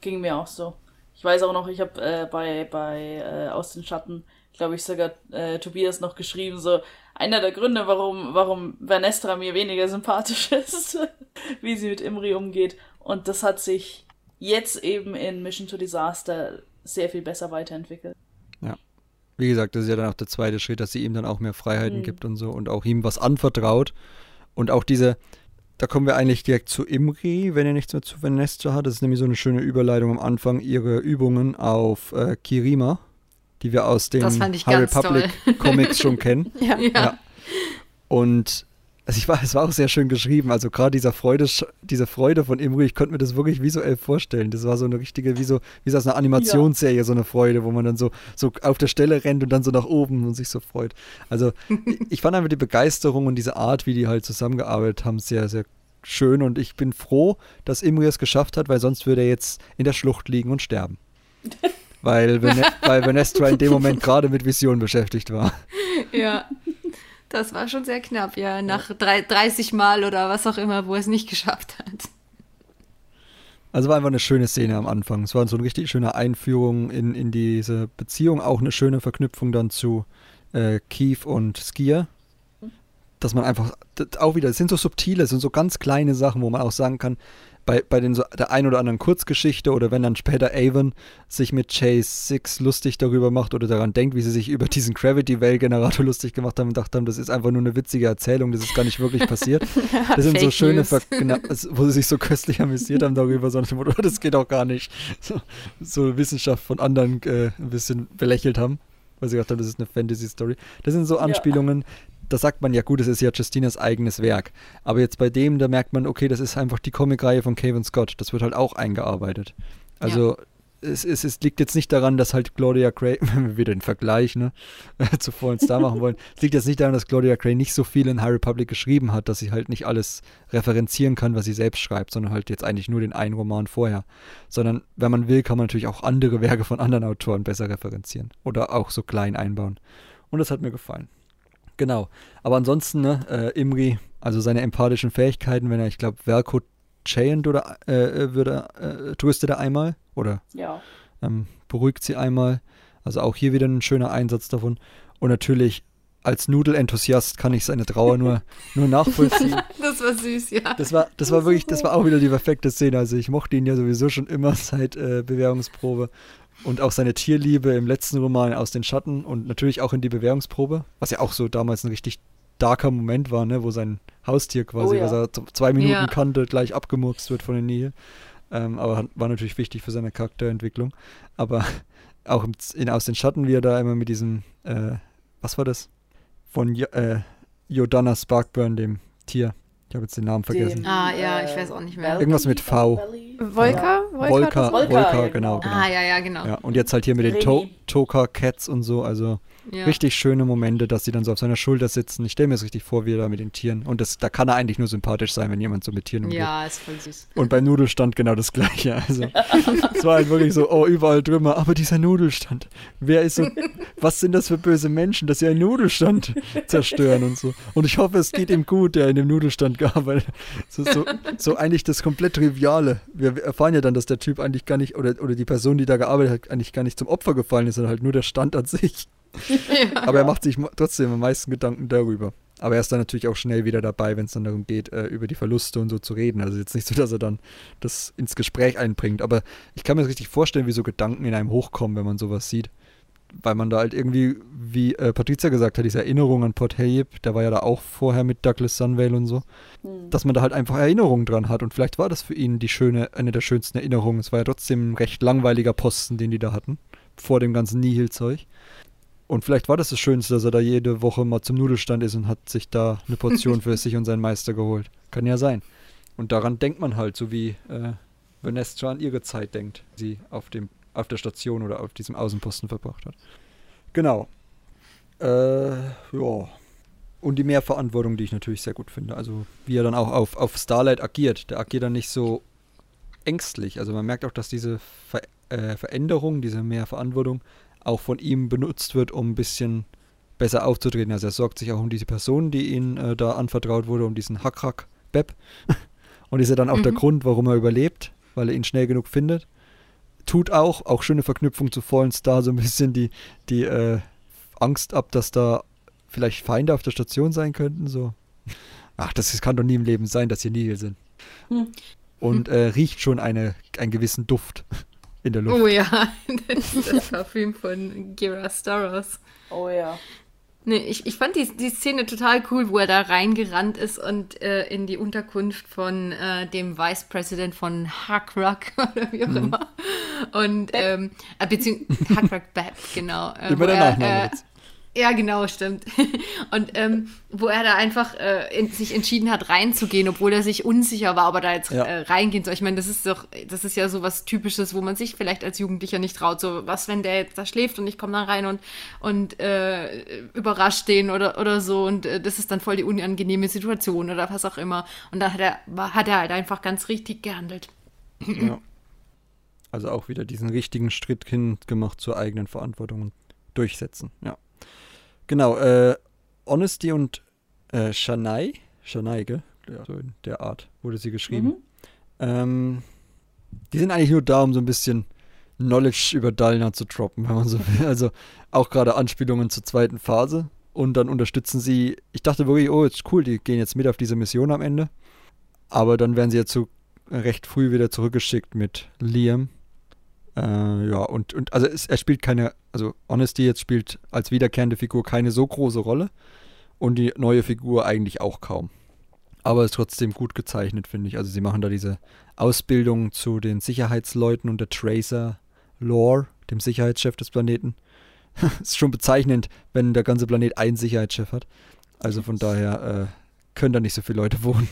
ging mir auch so. Ich weiß auch noch, ich habe äh, bei, bei äh, Aus den Schatten, glaube ich, sogar äh, Tobias noch geschrieben, so einer der Gründe, warum, warum Vernestra mir weniger sympathisch ist, wie sie mit Imri umgeht. Und das hat sich jetzt eben in Mission to Disaster sehr viel besser weiterentwickelt. Wie gesagt, das ist ja dann auch der zweite Schritt, dass sie ihm dann auch mehr Freiheiten Mhm. gibt und so und auch ihm was anvertraut. Und auch diese, da kommen wir eigentlich direkt zu Imri, wenn er nichts mehr zu Vanessa hat. Das ist nämlich so eine schöne Überleitung am Anfang, ihre Übungen auf äh, Kirima, die wir aus den High Republic Comics schon kennen. Ja. Ja. Ja. Und also ich war, es war auch sehr schön geschrieben. Also gerade dieser Freude, diese Freude von Imri, ich konnte mir das wirklich visuell vorstellen. Das war so eine richtige, wie so, wie so aus einer Animationsserie, so eine Freude, wo man dann so, so auf der Stelle rennt und dann so nach oben und sich so freut. Also ich- fand einfach die Begeisterung und diese Art, wie die halt zusammengearbeitet haben, sehr, sehr schön. Und ich bin froh, dass Imri es geschafft hat, weil sonst würde er jetzt in der Schlucht liegen und sterben. weil, weil Vanestra in dem Moment gerade mit Vision beschäftigt war. Ja, das war schon sehr knapp, ja, nach drei, 30 Mal oder was auch immer, wo er es nicht geschafft hat. Also war einfach eine schöne Szene am Anfang. Es war so eine richtig schöne Einführung in, in diese Beziehung, auch eine schöne Verknüpfung dann zu äh, Keith und Skier. Dass man einfach, auch wieder, es sind so subtile, es sind so ganz kleine Sachen, wo man auch sagen kann, bei, bei den so, der ein oder anderen Kurzgeschichte oder wenn dann später Avon sich mit Chase Six lustig darüber macht oder daran denkt, wie sie sich über diesen Gravity Well Generator lustig gemacht haben und dachten, das ist einfach nur eine witzige Erzählung, das ist gar nicht wirklich passiert. Das sind so schöne, Ver genau, wo sie sich so köstlich amüsiert haben darüber, sondern oh, das geht auch gar nicht. So, so Wissenschaft von anderen äh, ein bisschen belächelt haben weil sie gedacht haben, das ist eine Fantasy-Story. Das sind so Anspielungen, ja da sagt man ja gut, es ist ja Justinas eigenes Werk. Aber jetzt bei dem, da merkt man, okay, das ist einfach die Comicreihe von Kevin Scott. Das wird halt auch eingearbeitet. Also ja. es, es, es, liegt jetzt nicht daran, dass halt Claudia Gray, wenn wir wieder den Vergleich ne, zu Fallen Star machen wollen, es liegt jetzt nicht daran, dass Claudia Gray nicht so viel in High Republic geschrieben hat, dass sie halt nicht alles referenzieren kann, was sie selbst schreibt, sondern halt jetzt eigentlich nur den einen Roman vorher. Sondern wenn man will, kann man natürlich auch andere Werke von anderen Autoren besser referenzieren oder auch so klein einbauen. Und das hat mir gefallen. Genau. Aber ansonsten, ne, äh, Imri, also seine empathischen Fähigkeiten, wenn er, ich glaube, Velko chant oder äh, äh, würde, äh, tröstet er einmal oder ja. ähm, beruhigt sie einmal. Also auch hier wieder ein schöner Einsatz davon. Und natürlich als Nudelenthusiast kann ich seine Trauer nur, nur nachvollziehen. das war süß, ja. Das war, das war wirklich, das war auch wieder die perfekte Szene. Also ich mochte ihn ja sowieso schon immer seit äh, Bewährungsprobe und auch seine Tierliebe im letzten Roman aus den Schatten und natürlich auch in die Bewährungsprobe, was ja auch so damals ein richtig darker Moment war, ne, wo sein Haustier quasi, oh ja. was er zwei Minuten ja. kannte, gleich abgemurkst wird von der Nähe. Ähm, aber war natürlich wichtig für seine Charakterentwicklung. Aber auch im, in Aus den Schatten, wie er da immer mit diesem, äh, was war das? Von äh, Jordana Sparkburn, dem Tier, ich habe jetzt den Namen vergessen. ah, ja, ich weiß auch nicht mehr. Irgendwas mit V. Volker? Volker, Volker, genau, genau. Ah, ja, ja, genau. Ja, und jetzt halt hier mit den to Toka Cats und so, also ja. richtig schöne Momente, dass sie dann so auf seiner Schulter sitzen. Ich stelle mir das richtig vor, wie er da mit den Tieren. Und das, da kann er eigentlich nur sympathisch sein, wenn jemand so mit Tieren umgeht. Ja, ist voll süß. Und beim Nudelstand genau das Gleiche. Also, es war halt wirklich so, oh, überall Trümmer. Aber dieser Nudelstand, wer ist so, was sind das für böse Menschen, dass sie einen Nudelstand zerstören und so. Und ich hoffe, es geht ihm gut, der in dem Nudelstand gearbeitet hat. So, so, so eigentlich das komplett Triviale. Wir erfahren ja dann, dass der Typ eigentlich gar nicht, oder, oder die Person, die da gearbeitet hat, eigentlich gar nicht zum Opfer gefallen ist, sondern halt nur der Stand an sich. Ja. Aber er macht sich trotzdem am meisten Gedanken darüber. Aber er ist dann natürlich auch schnell wieder dabei, wenn es dann darum geht, äh, über die Verluste und so zu reden. Also jetzt nicht so, dass er dann das ins Gespräch einbringt. Aber ich kann mir das richtig vorstellen, wie so Gedanken in einem hochkommen, wenn man sowas sieht. Weil man da halt irgendwie, wie äh, Patricia gesagt hat, diese Erinnerung an Port Hayib, der war ja da auch vorher mit Douglas Sunvale und so, mhm. dass man da halt einfach Erinnerungen dran hat. Und vielleicht war das für ihn die schöne, eine der schönsten Erinnerungen. Es war ja trotzdem ein recht langweiliger Posten, den die da hatten, vor dem ganzen Nihil-Zeug. Und vielleicht war das das Schönste, dass er da jede Woche mal zum Nudelstand ist und hat sich da eine Portion für sich und seinen Meister geholt. Kann ja sein. Und daran denkt man halt, so wie äh, Vanestra an ihre Zeit denkt, sie auf, dem, auf der Station oder auf diesem Außenposten verbracht hat. Genau. Äh, ja. Und die Mehrverantwortung, die ich natürlich sehr gut finde. Also wie er dann auch auf, auf Starlight agiert. Der agiert dann nicht so ängstlich. Also man merkt auch, dass diese Ver äh, Veränderung, diese Mehrverantwortung auch von ihm benutzt wird, um ein bisschen besser aufzutreten. Also er sorgt sich auch um diese Person, die ihm äh, da anvertraut wurde, um diesen Hakrak Beb. Und ist ja dann auch mhm. der Grund, warum er überlebt, weil er ihn schnell genug findet. Tut auch, auch schöne Verknüpfung zu Fallen Star, so ein bisschen die, die äh, Angst ab, dass da vielleicht Feinde auf der Station sein könnten. So. Ach, das kann doch nie im Leben sein, dass hier Nihil sind. Mhm. Und äh, riecht schon eine, einen gewissen Duft in der Luft. Oh ja, das, das Parfüm von Gira Staros. Oh ja. Nee, ich, ich fand die, die Szene total cool, wo er da reingerannt ist und äh, in die Unterkunft von äh, dem Vice President von Hackrock oder wie auch mhm. immer. Und, ähm, äh, beziehungsweise Hackrock Bab, genau. Äh, Über der Nachname äh, ja, genau, stimmt. Und ähm, wo er da einfach äh, in, sich entschieden hat, reinzugehen, obwohl er sich unsicher war, ob er da jetzt ja. äh, reingehen soll. Ich meine, das ist doch, das ist ja so was Typisches, wo man sich vielleicht als Jugendlicher nicht traut. So, was, wenn der jetzt da schläft und ich komme dann rein und, und äh, überrascht den oder, oder so. Und äh, das ist dann voll die unangenehme Situation oder was auch immer. Und da hat er, hat er halt einfach ganz richtig gehandelt. Ja. Also auch wieder diesen richtigen Schritt hin gemacht zur eigenen Verantwortung und durchsetzen, ja. Genau, äh, Honesty und äh, Shanai, Shanai, gell? Ja, so in der Art wurde sie geschrieben. Mhm. Ähm, die sind eigentlich nur da, um so ein bisschen Knowledge über Dalna zu droppen, wenn man so will. Also auch gerade Anspielungen zur zweiten Phase. Und dann unterstützen sie, ich dachte wirklich, oh, ist cool, die gehen jetzt mit auf diese Mission am Ende. Aber dann werden sie jetzt so recht früh wieder zurückgeschickt mit Liam. Äh, ja, und, und also es, er spielt keine, also Honesty jetzt spielt als wiederkehrende Figur keine so große Rolle. Und die neue Figur eigentlich auch kaum. Aber ist trotzdem gut gezeichnet, finde ich. Also sie machen da diese Ausbildung zu den Sicherheitsleuten und der Tracer Lore, dem Sicherheitschef des Planeten. ist schon bezeichnend, wenn der ganze Planet einen Sicherheitschef hat. Also von daher äh, können da nicht so viele Leute wohnen.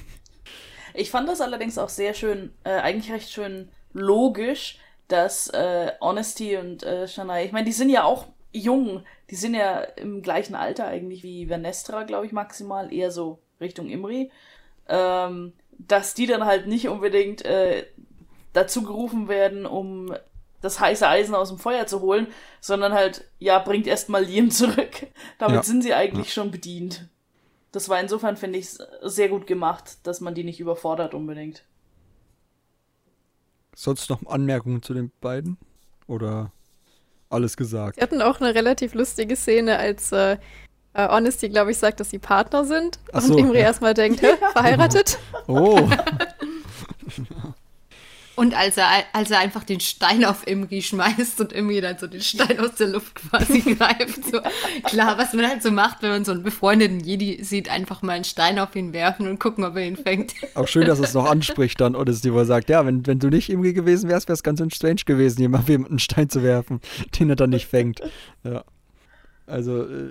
Ich fand das allerdings auch sehr schön, äh, eigentlich recht schön logisch, dass äh, Honesty und äh, Shania, ich meine, die sind ja auch jung, die sind ja im gleichen Alter eigentlich wie Vernestra, glaube ich, maximal, eher so Richtung Imri, ähm, dass die dann halt nicht unbedingt äh, dazu gerufen werden, um das heiße Eisen aus dem Feuer zu holen, sondern halt, ja, bringt erstmal Liam zurück. Damit Ja. sind sie eigentlich schon bedient. Das war insofern, finde ich, sehr gut gemacht, dass man die nicht überfordert unbedingt. Sonst noch Anmerkungen zu den beiden? Oder alles gesagt? Sie hatten auch eine relativ lustige Szene, als äh, äh, Honesty, glaube ich, sagt, dass sie Partner sind. Ach und so, Imri ja. erstmal denkt, verheiratet? Oh, Und als er, als er einfach den Stein auf Imri schmeißt und Imri dann so den Stein aus der Luft quasi greift. So, klar, was man halt so macht, wenn man so einen befreundeten Jedi sieht, einfach mal einen Stein auf ihn werfen und gucken, ob er ihn fängt. auch schön, dass es noch anspricht dann Odyssey, wo er sagt, ja, wenn, wenn du nicht Imri gewesen wärst, wäre es ganz strange gewesen, jemand jemanden einen Stein zu werfen, den er dann nicht fängt. Ja. Also äh,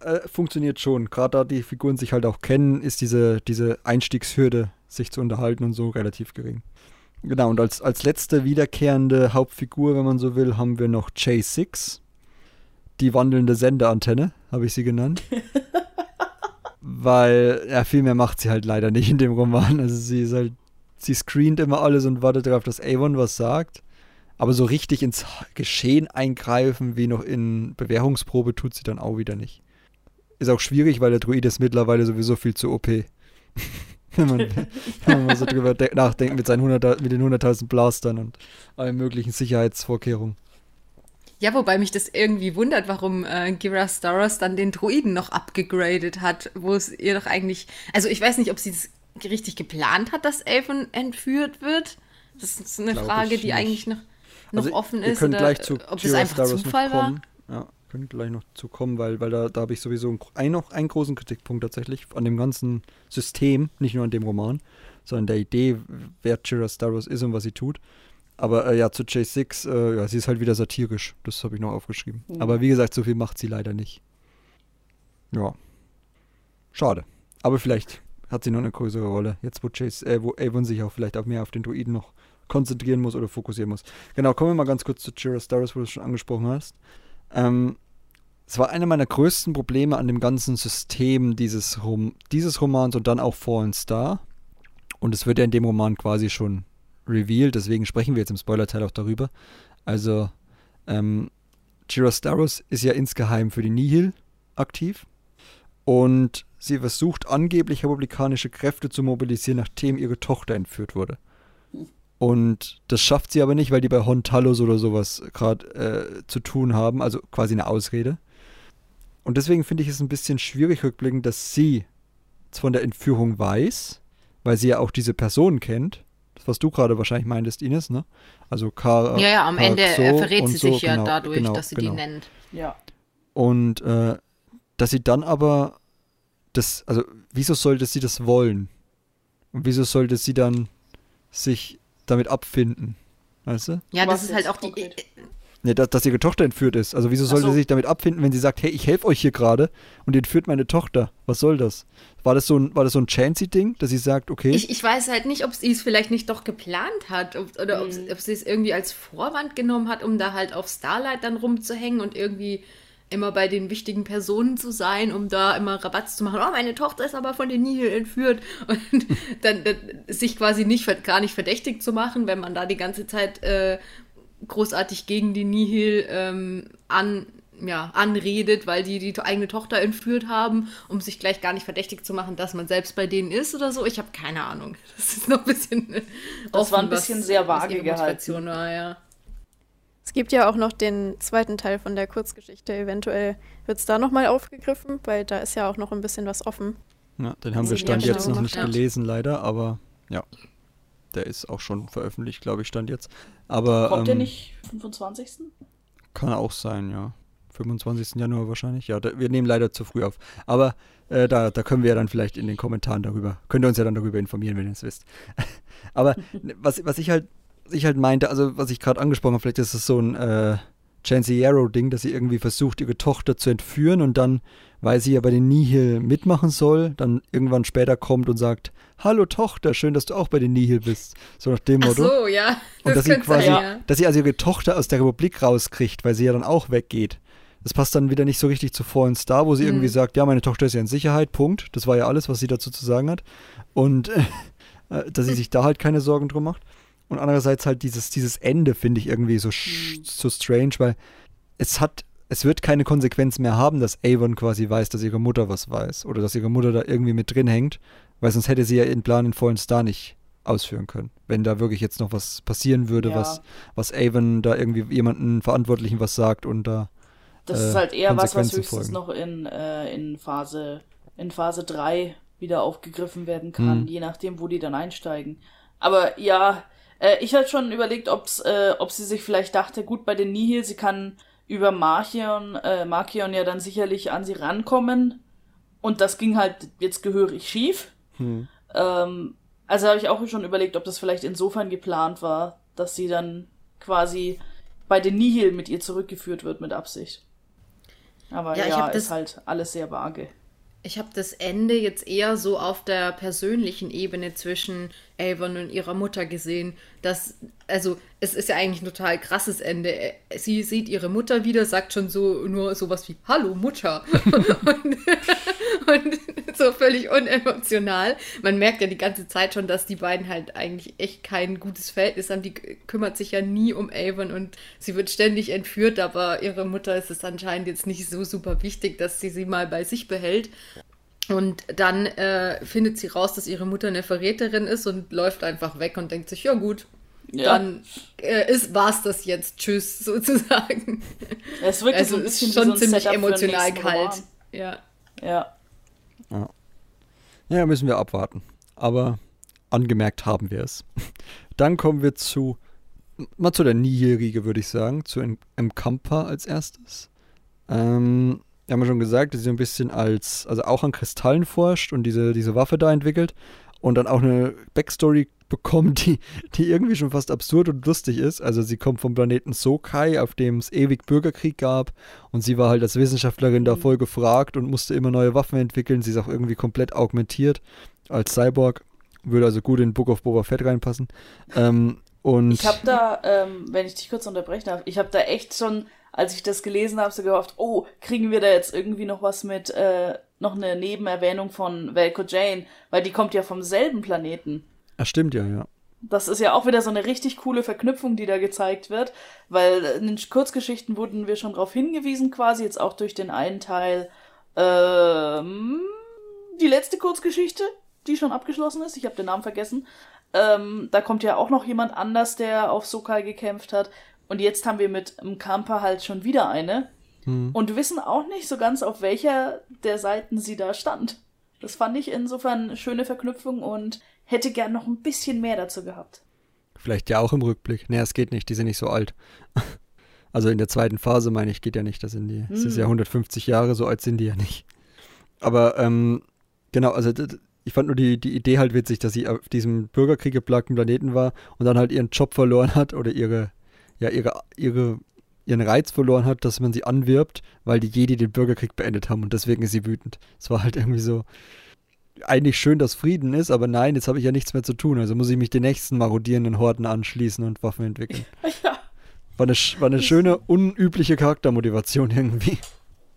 äh, funktioniert schon. Gerade da die Figuren sich halt auch kennen, ist diese, diese Einstiegshürde, sich zu unterhalten und so relativ gering. Genau, und als, als letzte wiederkehrende Hauptfigur, wenn man so will, haben wir noch J6. Die wandelnde Sendeantenne, habe ich sie genannt. Weil, ja, viel mehr macht sie halt leider nicht in dem Roman. Also sie ist halt, sie screent immer alles und wartet darauf, dass Avon was sagt. Aber so richtig ins Geschehen eingreifen, wie noch in Bewährungsprobe, tut sie dann auch wieder nicht. Ist auch schwierig, weil der Druid ist mittlerweile sowieso viel zu OP. wenn, man, wenn man mal so drüber de- nachdenkt mit, seinen 100, mit den 100.000 Blastern und allen möglichen Sicherheitsvorkehrungen. Ja, wobei mich das irgendwie wundert, warum äh, Gira Staros dann den Droiden noch abgegradet hat, wo es ihr doch eigentlich. Also ich weiß nicht, ob sie es richtig geplant hat, dass Avon entführt wird. Das ist eine Glaub Frage, die nicht. eigentlich noch, noch Also, offen wir ist. können Oder gleich zu ob das Jira einfach Staros Zufall war. Ja, können gleich noch zu kommen, weil, weil da, da habe ich sowieso einen, ein, noch einen großen Kritikpunkt tatsächlich an dem ganzen System, nicht nur an dem Roman, sondern der Idee, wer Jira Staros ist und was sie tut. Aber äh, ja, zu J6, äh, ja, sie ist halt wieder satirisch. Das habe ich noch aufgeschrieben. Mhm. Aber wie gesagt, so viel macht sie leider nicht. Ja. Schade. Aber vielleicht hat sie noch eine größere Rolle. Jetzt, wo, Chase, äh, wo Avon sich auch vielleicht auch mehr auf den Druiden noch konzentrieren muss oder fokussieren muss. Genau, kommen wir mal ganz kurz zu Jira Staros, wo du es schon angesprochen hast. Ähm, es war einer meiner größten Probleme an dem ganzen System dieses, Rom dieses Romans und dann auch Fallen Star. Und es wird ja in dem Roman quasi schon revealed, deswegen sprechen wir jetzt im Spoiler-Teil auch darüber. Also, ähm, Jira Staros ist ja insgeheim für die Nihil aktiv. Und sie versucht angeblich republikanische Kräfte zu mobilisieren, nachdem ihre Tochter entführt wurde. Und das schafft sie aber nicht, weil die bei Hon Talos oder sowas gerade äh, zu tun haben, also quasi eine Ausrede. Und deswegen finde ich es ein bisschen schwierig rückblickend, dass sie von der Entführung weiß, weil sie ja auch diese Person kennt. Das, was du gerade wahrscheinlich meintest, Ines, ne? Also Kara. Ja, ja, am Ende verrät sie so, sich ja genau, dadurch, genau, dass sie genau. die nennt. Ja. Und äh, dass sie dann aber das, also wieso sollte sie das wollen? Und wieso sollte sie dann sich damit abfinden? Weißt du? Ja, Was das ist halt auch die. Ne, dass, dass ihre Tochter entführt ist. Also wieso sollte so. sie sich damit abfinden, wenn sie sagt, hey, ich helfe euch hier gerade und ihr entführt meine Tochter? Was soll das? War das so ein, war das so ein Chancy-Ding, dass sie sagt, okay, Ich, ich weiß halt nicht, ob sie es vielleicht nicht doch geplant hat ob, oder ob, ob sie es irgendwie als Vorwand genommen hat, um da halt auf Starlight dann rumzuhängen und irgendwie immer bei den wichtigen Personen zu sein, um da immer Rabatz zu machen. Oh, meine Tochter ist aber von den Nihil entführt. Und dann, dann sich quasi nicht gar nicht verdächtig zu machen, wenn man da die ganze Zeit äh, großartig gegen die Nihil ähm, an, ja, anredet, weil die die eigene Tochter entführt haben, um sich gleich gar nicht verdächtig zu machen, dass man selbst bei denen ist oder so. Ich habe keine Ahnung. Das ist noch ein bisschen. Das offen, war ein bisschen was, sehr vage gehalten. War, ja. Es gibt ja auch noch den zweiten Teil von der Kurzgeschichte. Eventuell wird es da nochmal aufgegriffen, weil da ist ja auch noch ein bisschen was offen. Ja, den haben wir Stand jetzt noch nicht gelesen, leider, aber ja. Der ist auch schon veröffentlicht, glaube ich, Stand jetzt. Aber, Kommt ähm, der nicht 25.? Kann auch sein, ja. 25. Januar wahrscheinlich. Ja, da, wir nehmen leider zu früh auf. Aber äh, da, da können wir ja dann vielleicht in den Kommentaren darüber, könnt ihr uns ja dann darüber informieren, wenn ihr es wisst. Aber was, was ich halt ich halt meinte, also was ich gerade angesprochen habe, vielleicht ist es so ein äh, Yarrow-Ding, dass sie irgendwie versucht, ihre Tochter zu entführen und dann, weil sie ja bei den Nihil mitmachen soll, dann irgendwann später kommt und sagt, Hallo Tochter, schön, dass du auch bei den Nihil bist. So nach dem Motto. Ach so, ja. Das und dass sie quasi, sein, ja. dass sie also ihre Tochter aus der Republik rauskriegt, weil sie ja dann auch weggeht. Das passt dann wieder nicht so richtig zu Fallen Star, wo sie mhm. irgendwie sagt, ja, meine Tochter ist ja in Sicherheit, Punkt. Das war ja alles, was sie dazu zu sagen hat. Und äh, dass sie sich da halt keine Sorgen drum macht. Und andererseits halt dieses, dieses Ende finde ich irgendwie so, mhm. so strange, weil es hat, es wird keine Konsequenz mehr haben, dass Avon quasi weiß, dass ihre Mutter was weiß oder dass ihre Mutter da irgendwie mit drin hängt, weil sonst hätte sie ja ihren Plan in Fallen Star nicht ausführen können. Wenn da wirklich jetzt noch was passieren würde, ja. was, was Avon da irgendwie jemanden Verantwortlichen was sagt und da. Das äh, ist halt eher was, was höchstens folgen. noch in, äh, in Phase in Phase 3 wieder aufgegriffen werden kann, mhm. je nachdem, wo die dann einsteigen. Aber ja, äh, ich hatte schon überlegt, ob's, äh, ob sie sich vielleicht dachte, gut, bei den Nihil, sie kann über Marchion, äh, Marchion ja dann sicherlich an sie rankommen. Und das ging halt jetzt gehörig schief. Hm. Ähm, also habe ich auch schon überlegt, ob das vielleicht insofern geplant war, dass sie dann quasi bei den Nihil mit ihr zurückgeführt wird mit Absicht. Aber ja, ja ist halt alles sehr vage. Ich habe das Ende jetzt eher so auf der persönlichen Ebene zwischen Avon und ihrer Mutter gesehen. Dass, also, es ist ja eigentlich ein total krasses Ende. Sie sieht ihre Mutter wieder, sagt schon so nur sowas wie Hallo Mutter. und, und, so völlig unemotional. Man merkt ja die ganze Zeit schon, dass die beiden halt eigentlich echt kein gutes Verhältnis haben. Die kümmert sich ja nie um Avon und sie wird ständig entführt, aber ihre Mutter ist es anscheinend jetzt nicht so super wichtig, dass sie sie mal bei sich behält. Und dann äh, findet sie raus, dass ihre Mutter eine Verräterin ist und läuft einfach weg und denkt sich, ja gut, ja. dann äh, ist, war's das jetzt. Tschüss, sozusagen. Es wirkt also so ein bisschen schon so ein ziemlich emotional kalt. Ja. Ja. ja. Ja, müssen wir abwarten. Aber angemerkt haben wir es. Dann kommen wir zu, mal zu der Nihilriege, würde ich sagen, zu Mkampa als erstes. Ähm, wir haben ja schon gesagt, dass sie so ein bisschen als, also auch an Kristallen forscht und diese, diese Waffe da entwickelt und dann auch eine Backstory bekommt, die, die irgendwie schon fast absurd und lustig ist. Also sie kommt vom Planeten Sokai, auf dem es ewig Bürgerkrieg gab und sie war halt als Wissenschaftlerin da mhm. voll gefragt und musste immer neue Waffen entwickeln. Sie ist auch irgendwie komplett augmentiert als Cyborg. Würde also gut in Book of Boba Fett reinpassen. Ähm, und ich habe da, ähm, wenn ich dich kurz unterbrechen darf, ich habe da echt schon als ich das gelesen habe, so gehofft, oh, kriegen wir da jetzt irgendwie noch was mit, äh, noch eine Nebenerwähnung von Velko Jane, weil die kommt ja vom selben Planeten. Ah, stimmt ja, ja. Das ist ja auch wieder so eine richtig coole Verknüpfung, die da gezeigt wird, weil in den Kurzgeschichten wurden wir schon darauf hingewiesen, quasi jetzt auch durch den einen Teil, ähm, die letzte Kurzgeschichte, die schon abgeschlossen ist, ich habe den Namen vergessen. Ähm, da kommt ja auch noch jemand anders, der auf Sokai gekämpft hat. Und jetzt haben wir mit Camper halt schon wieder eine. Hm. Und wissen auch nicht so ganz, auf welcher der Seiten sie da stand. Das fand ich insofern eine schöne Verknüpfung und hätte gern noch ein bisschen mehr dazu gehabt. Vielleicht ja auch im Rückblick. Nee, es geht nicht, die sind nicht so alt. Also in der zweiten Phase meine ich, geht ja nicht, das sind die. Es ist ja 150 hm. Jahre, so alt sind die ja nicht. Aber ähm, genau, also ich fand nur die, die Idee halt witzig, dass sie auf diesem Bürgerkrieg geplagten Planeten war und dann halt ihren Job verloren hat oder ihre, ja, ihre, ihre, ihren Reiz verloren hat, dass man sie anwirbt, weil die Jedi den Bürgerkrieg beendet haben und deswegen ist sie wütend. Es war halt irgendwie so, eigentlich schön, dass Frieden ist, aber nein, jetzt habe ich ja nichts mehr zu tun, also muss ich mich den nächsten marodierenden Horden anschließen und Waffen entwickeln. Ja. War eine, war eine schöne, unübliche Charaktermotivation irgendwie.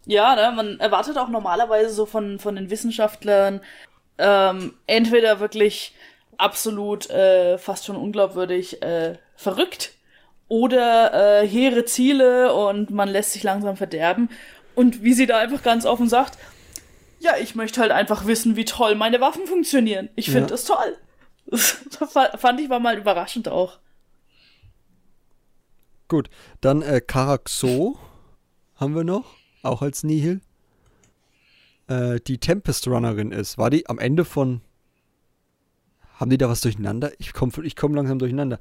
Ja, ne, man erwartet auch normalerweise so von, von den Wissenschaftlern ähm, entweder wirklich absolut äh, fast schon unglaubwürdig äh, verrückt oder äh, hehre Ziele und man lässt sich langsam verderben. Und wie sie da einfach ganz offen sagt, ja, ich möchte halt einfach wissen, wie toll meine Waffen funktionieren. Ich finde Ja. das toll. Das fa- fand ich war mal überraschend auch. Gut, dann äh, Karakso haben wir noch, auch als Nihil. Äh, die Tempest Runnerin ist. War die am Ende von. Haben die da was durcheinander? Ich komme ich komm langsam durcheinander.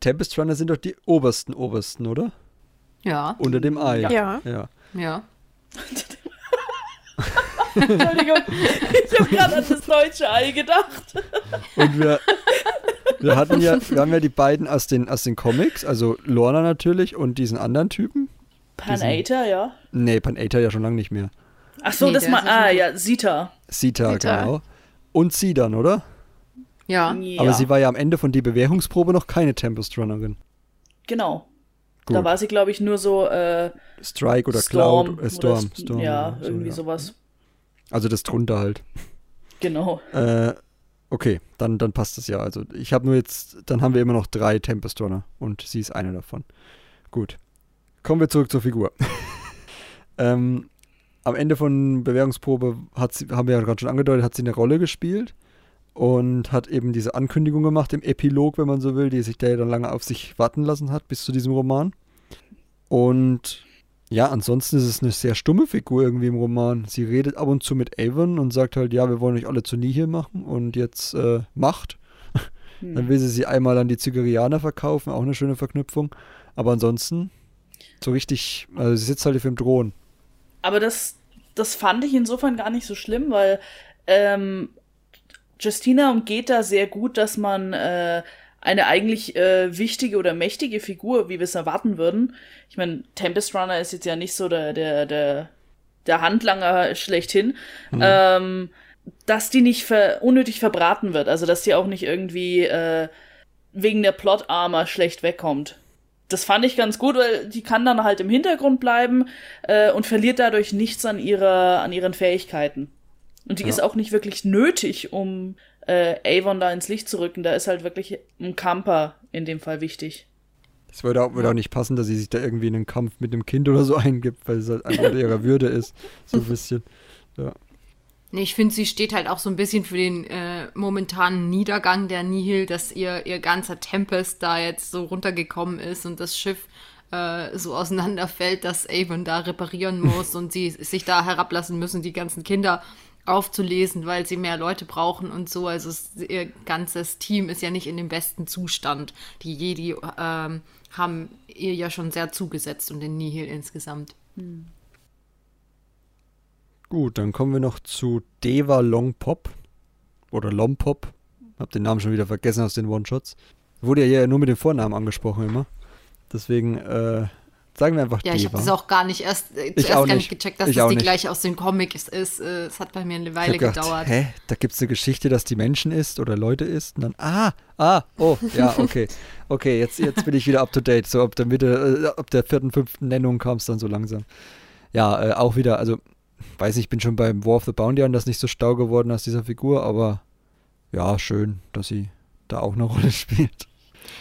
Tempest Runner sind doch die obersten, obersten, oder? Ja, Unter dem Ei. Ja. ja. ja. Entschuldigung, ich habe gerade an das deutsche Ei gedacht. Und wir, wir hatten ja, wir haben ja die beiden aus den, aus den Comics, also Lorna natürlich und diesen anderen Typen. Panater, ja. Nee, Panater ja schon lange nicht mehr. Ach so, Nee, das der mal, ah ja, Sita. Sita, Sita. genau. Und sie dann, oder? Ja, Ja, Aber sie war ja am Ende von die Bewährungsprobe noch keine Tempest Runnerin. genau. Gut. Da war sie, glaube ich, nur so äh, Strike oder Storm. Cloud, äh, Storm, oder, Storm. ja, so, irgendwie ja. sowas. Also das drunter halt. Genau. Äh, okay, dann, dann passt das ja. Also ich habe nur jetzt, dann haben wir immer noch drei Tempest Runner und sie ist eine davon. Gut. Kommen wir zurück zur Figur. ähm, am Ende von Bewährungsprobe hat sie, haben wir ja gerade schon angedeutet, hat sie eine Rolle gespielt und hat eben diese Ankündigung gemacht im Epilog, wenn man so will, die sich der ja dann lange auf sich warten lassen hat bis zu diesem Roman. Und ja, ansonsten ist es eine sehr stumme Figur irgendwie im Roman. Sie redet ab und zu mit Avon und sagt halt, ja, wir wollen euch alle zu Nihil machen und jetzt äh, Macht. Hm. Dann will sie sie einmal an die Zygerianer verkaufen, auch eine schöne Verknüpfung. Aber ansonsten so richtig, also sie sitzt halt auf dem Thron. Aber das, das fand ich insofern gar nicht so schlimm, weil ähm, Justina umgeht da sehr gut, dass man äh, eine eigentlich äh, wichtige oder mächtige Figur, wie wir es erwarten würden. Ich meine, Tempest Runner ist jetzt ja nicht so der, der, der, der Handlanger schlechthin. Ähm, dass die nicht ver unnötig verbraten wird, also dass die auch nicht irgendwie äh, wegen der Plot-Armor schlecht wegkommt. Das fand ich ganz gut, weil die kann dann halt im Hintergrund bleiben äh, und verliert dadurch nichts an ihrer, an ihren Fähigkeiten. Und die Ja. ist auch nicht wirklich nötig, um äh, Avon da ins Licht zu rücken. Da ist halt wirklich ein Camper in dem Fall wichtig. Es würde auch, würde auch nicht passen, dass sie sich da irgendwie in einen Kampf mit einem Kind oder so eingibt, weil es halt einfach ihrer Würde ist. So ein bisschen. Ja. Nee, ich finde, sie steht halt auch so ein bisschen für den äh, momentanen Niedergang der Nihil, dass ihr, ihr ganzer Tempest da jetzt so runtergekommen ist und das Schiff äh, so auseinanderfällt, dass Avon da reparieren muss und sie sich da herablassen müssen, die ganzen Kinder aufzulesen, weil sie mehr Leute brauchen und so. Also es, ihr ganzes Team ist ja nicht in dem besten Zustand. Die Jedi ähm, haben ihr ja schon sehr zugesetzt und den Nihil insgesamt. Gut, dann kommen wir noch zu Deva Longpop. Oder Lompop. Hab den Namen schon wieder vergessen aus den One-Shots. Wurde ja hier nur mit dem Vornamen angesprochen immer. Deswegen äh, sagen wir einfach Ja, ich habe Deva. das auch gar nicht erst, äh, Ich zuerst gar nicht. nicht gecheckt, dass Ich das die nicht. gleiche aus den Comics ist. Äh, Es hat bei mir eine Weile gedacht, gedauert. hä, da gibt es eine Geschichte, dass die Menschen isst oder Leute isst. Und dann, ah, ah, oh, ja, okay. Okay, jetzt, jetzt bin ich wieder up to date. So ab der Mitte, äh, ab der vierten, fünften Nennung kam es dann so langsam. Ja, äh, auch wieder, also, weiß nicht, ich bin schon beim War of the Bounty an das nicht so stau geworden aus dieser Figur, aber ja, schön, dass sie da auch eine Rolle spielt.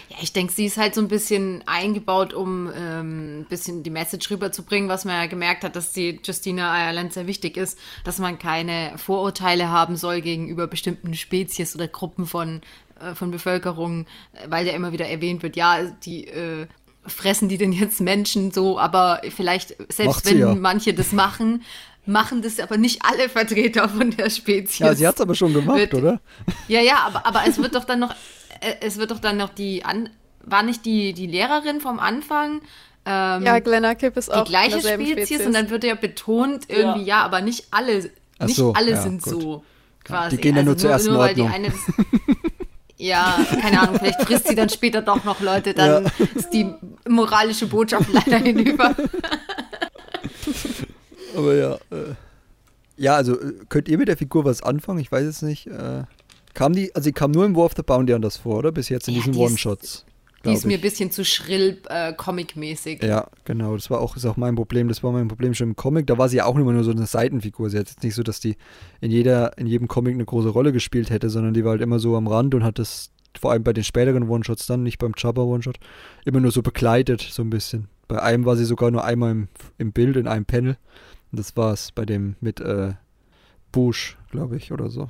Ja, ich denke, sie ist halt so ein bisschen eingebaut, um ähm, ein bisschen die Message rüberzubringen, was man ja gemerkt hat, dass die Justina Ireland sehr wichtig ist, dass man keine Vorurteile haben soll gegenüber bestimmten Spezies oder Gruppen von, äh, von Bevölkerung, weil ja immer wieder erwähnt wird, ja, die äh, fressen die denn jetzt Menschen so, aber vielleicht, selbst wenn ja. manche das machen, machen das aber nicht alle Vertreter von der Spezies. Ja, sie hat es aber schon gemacht, Wird- oder? Ja, ja, aber, aber es wird doch dann noch, äh, es wird doch dann noch die, an, war nicht die, die Lehrerin vom Anfang ähm, Ja, Glenna Kipp ist die auch gleiche in derselben Spezies, und dann wird ja betont irgendwie, ja, Ja. aber nicht alle, Ach nicht so, alle ja, sind gut. so quasi. Also die gehen ja nur zur ersten nur weil die eine Ja, keine Ahnung, vielleicht frisst sie dann später doch noch Leute, dann ist die moralische Botschaft leider hinüber. Aber ja, äh, ja, also äh, könnt ihr mit der Figur was anfangen? Ich weiß es nicht. Äh, kam die, also sie kam nur im War of the Bounty anders vor, oder? Bis jetzt in Ja, diesen die One-Shots. Die ist mir ein bisschen zu schrill äh, comic-mäßig. Ja, genau. Das war auch, ist auch mein Problem. Das war mein Problem schon im Comic. Da war sie ja auch immer nur so eine Seitenfigur. Sie hat jetzt nicht so, dass die in jeder, in jedem Comic eine große Rolle gespielt hätte, sondern die war halt immer so am Rand und hat das vor allem bei den späteren One-Shots dann, nicht beim Jabba One-Shot, immer nur so begleitet, so ein bisschen. Bei einem war sie sogar nur einmal im, im Bild, in einem Panel. Das war's bei dem mit äh, Bush, glaube ich, oder so.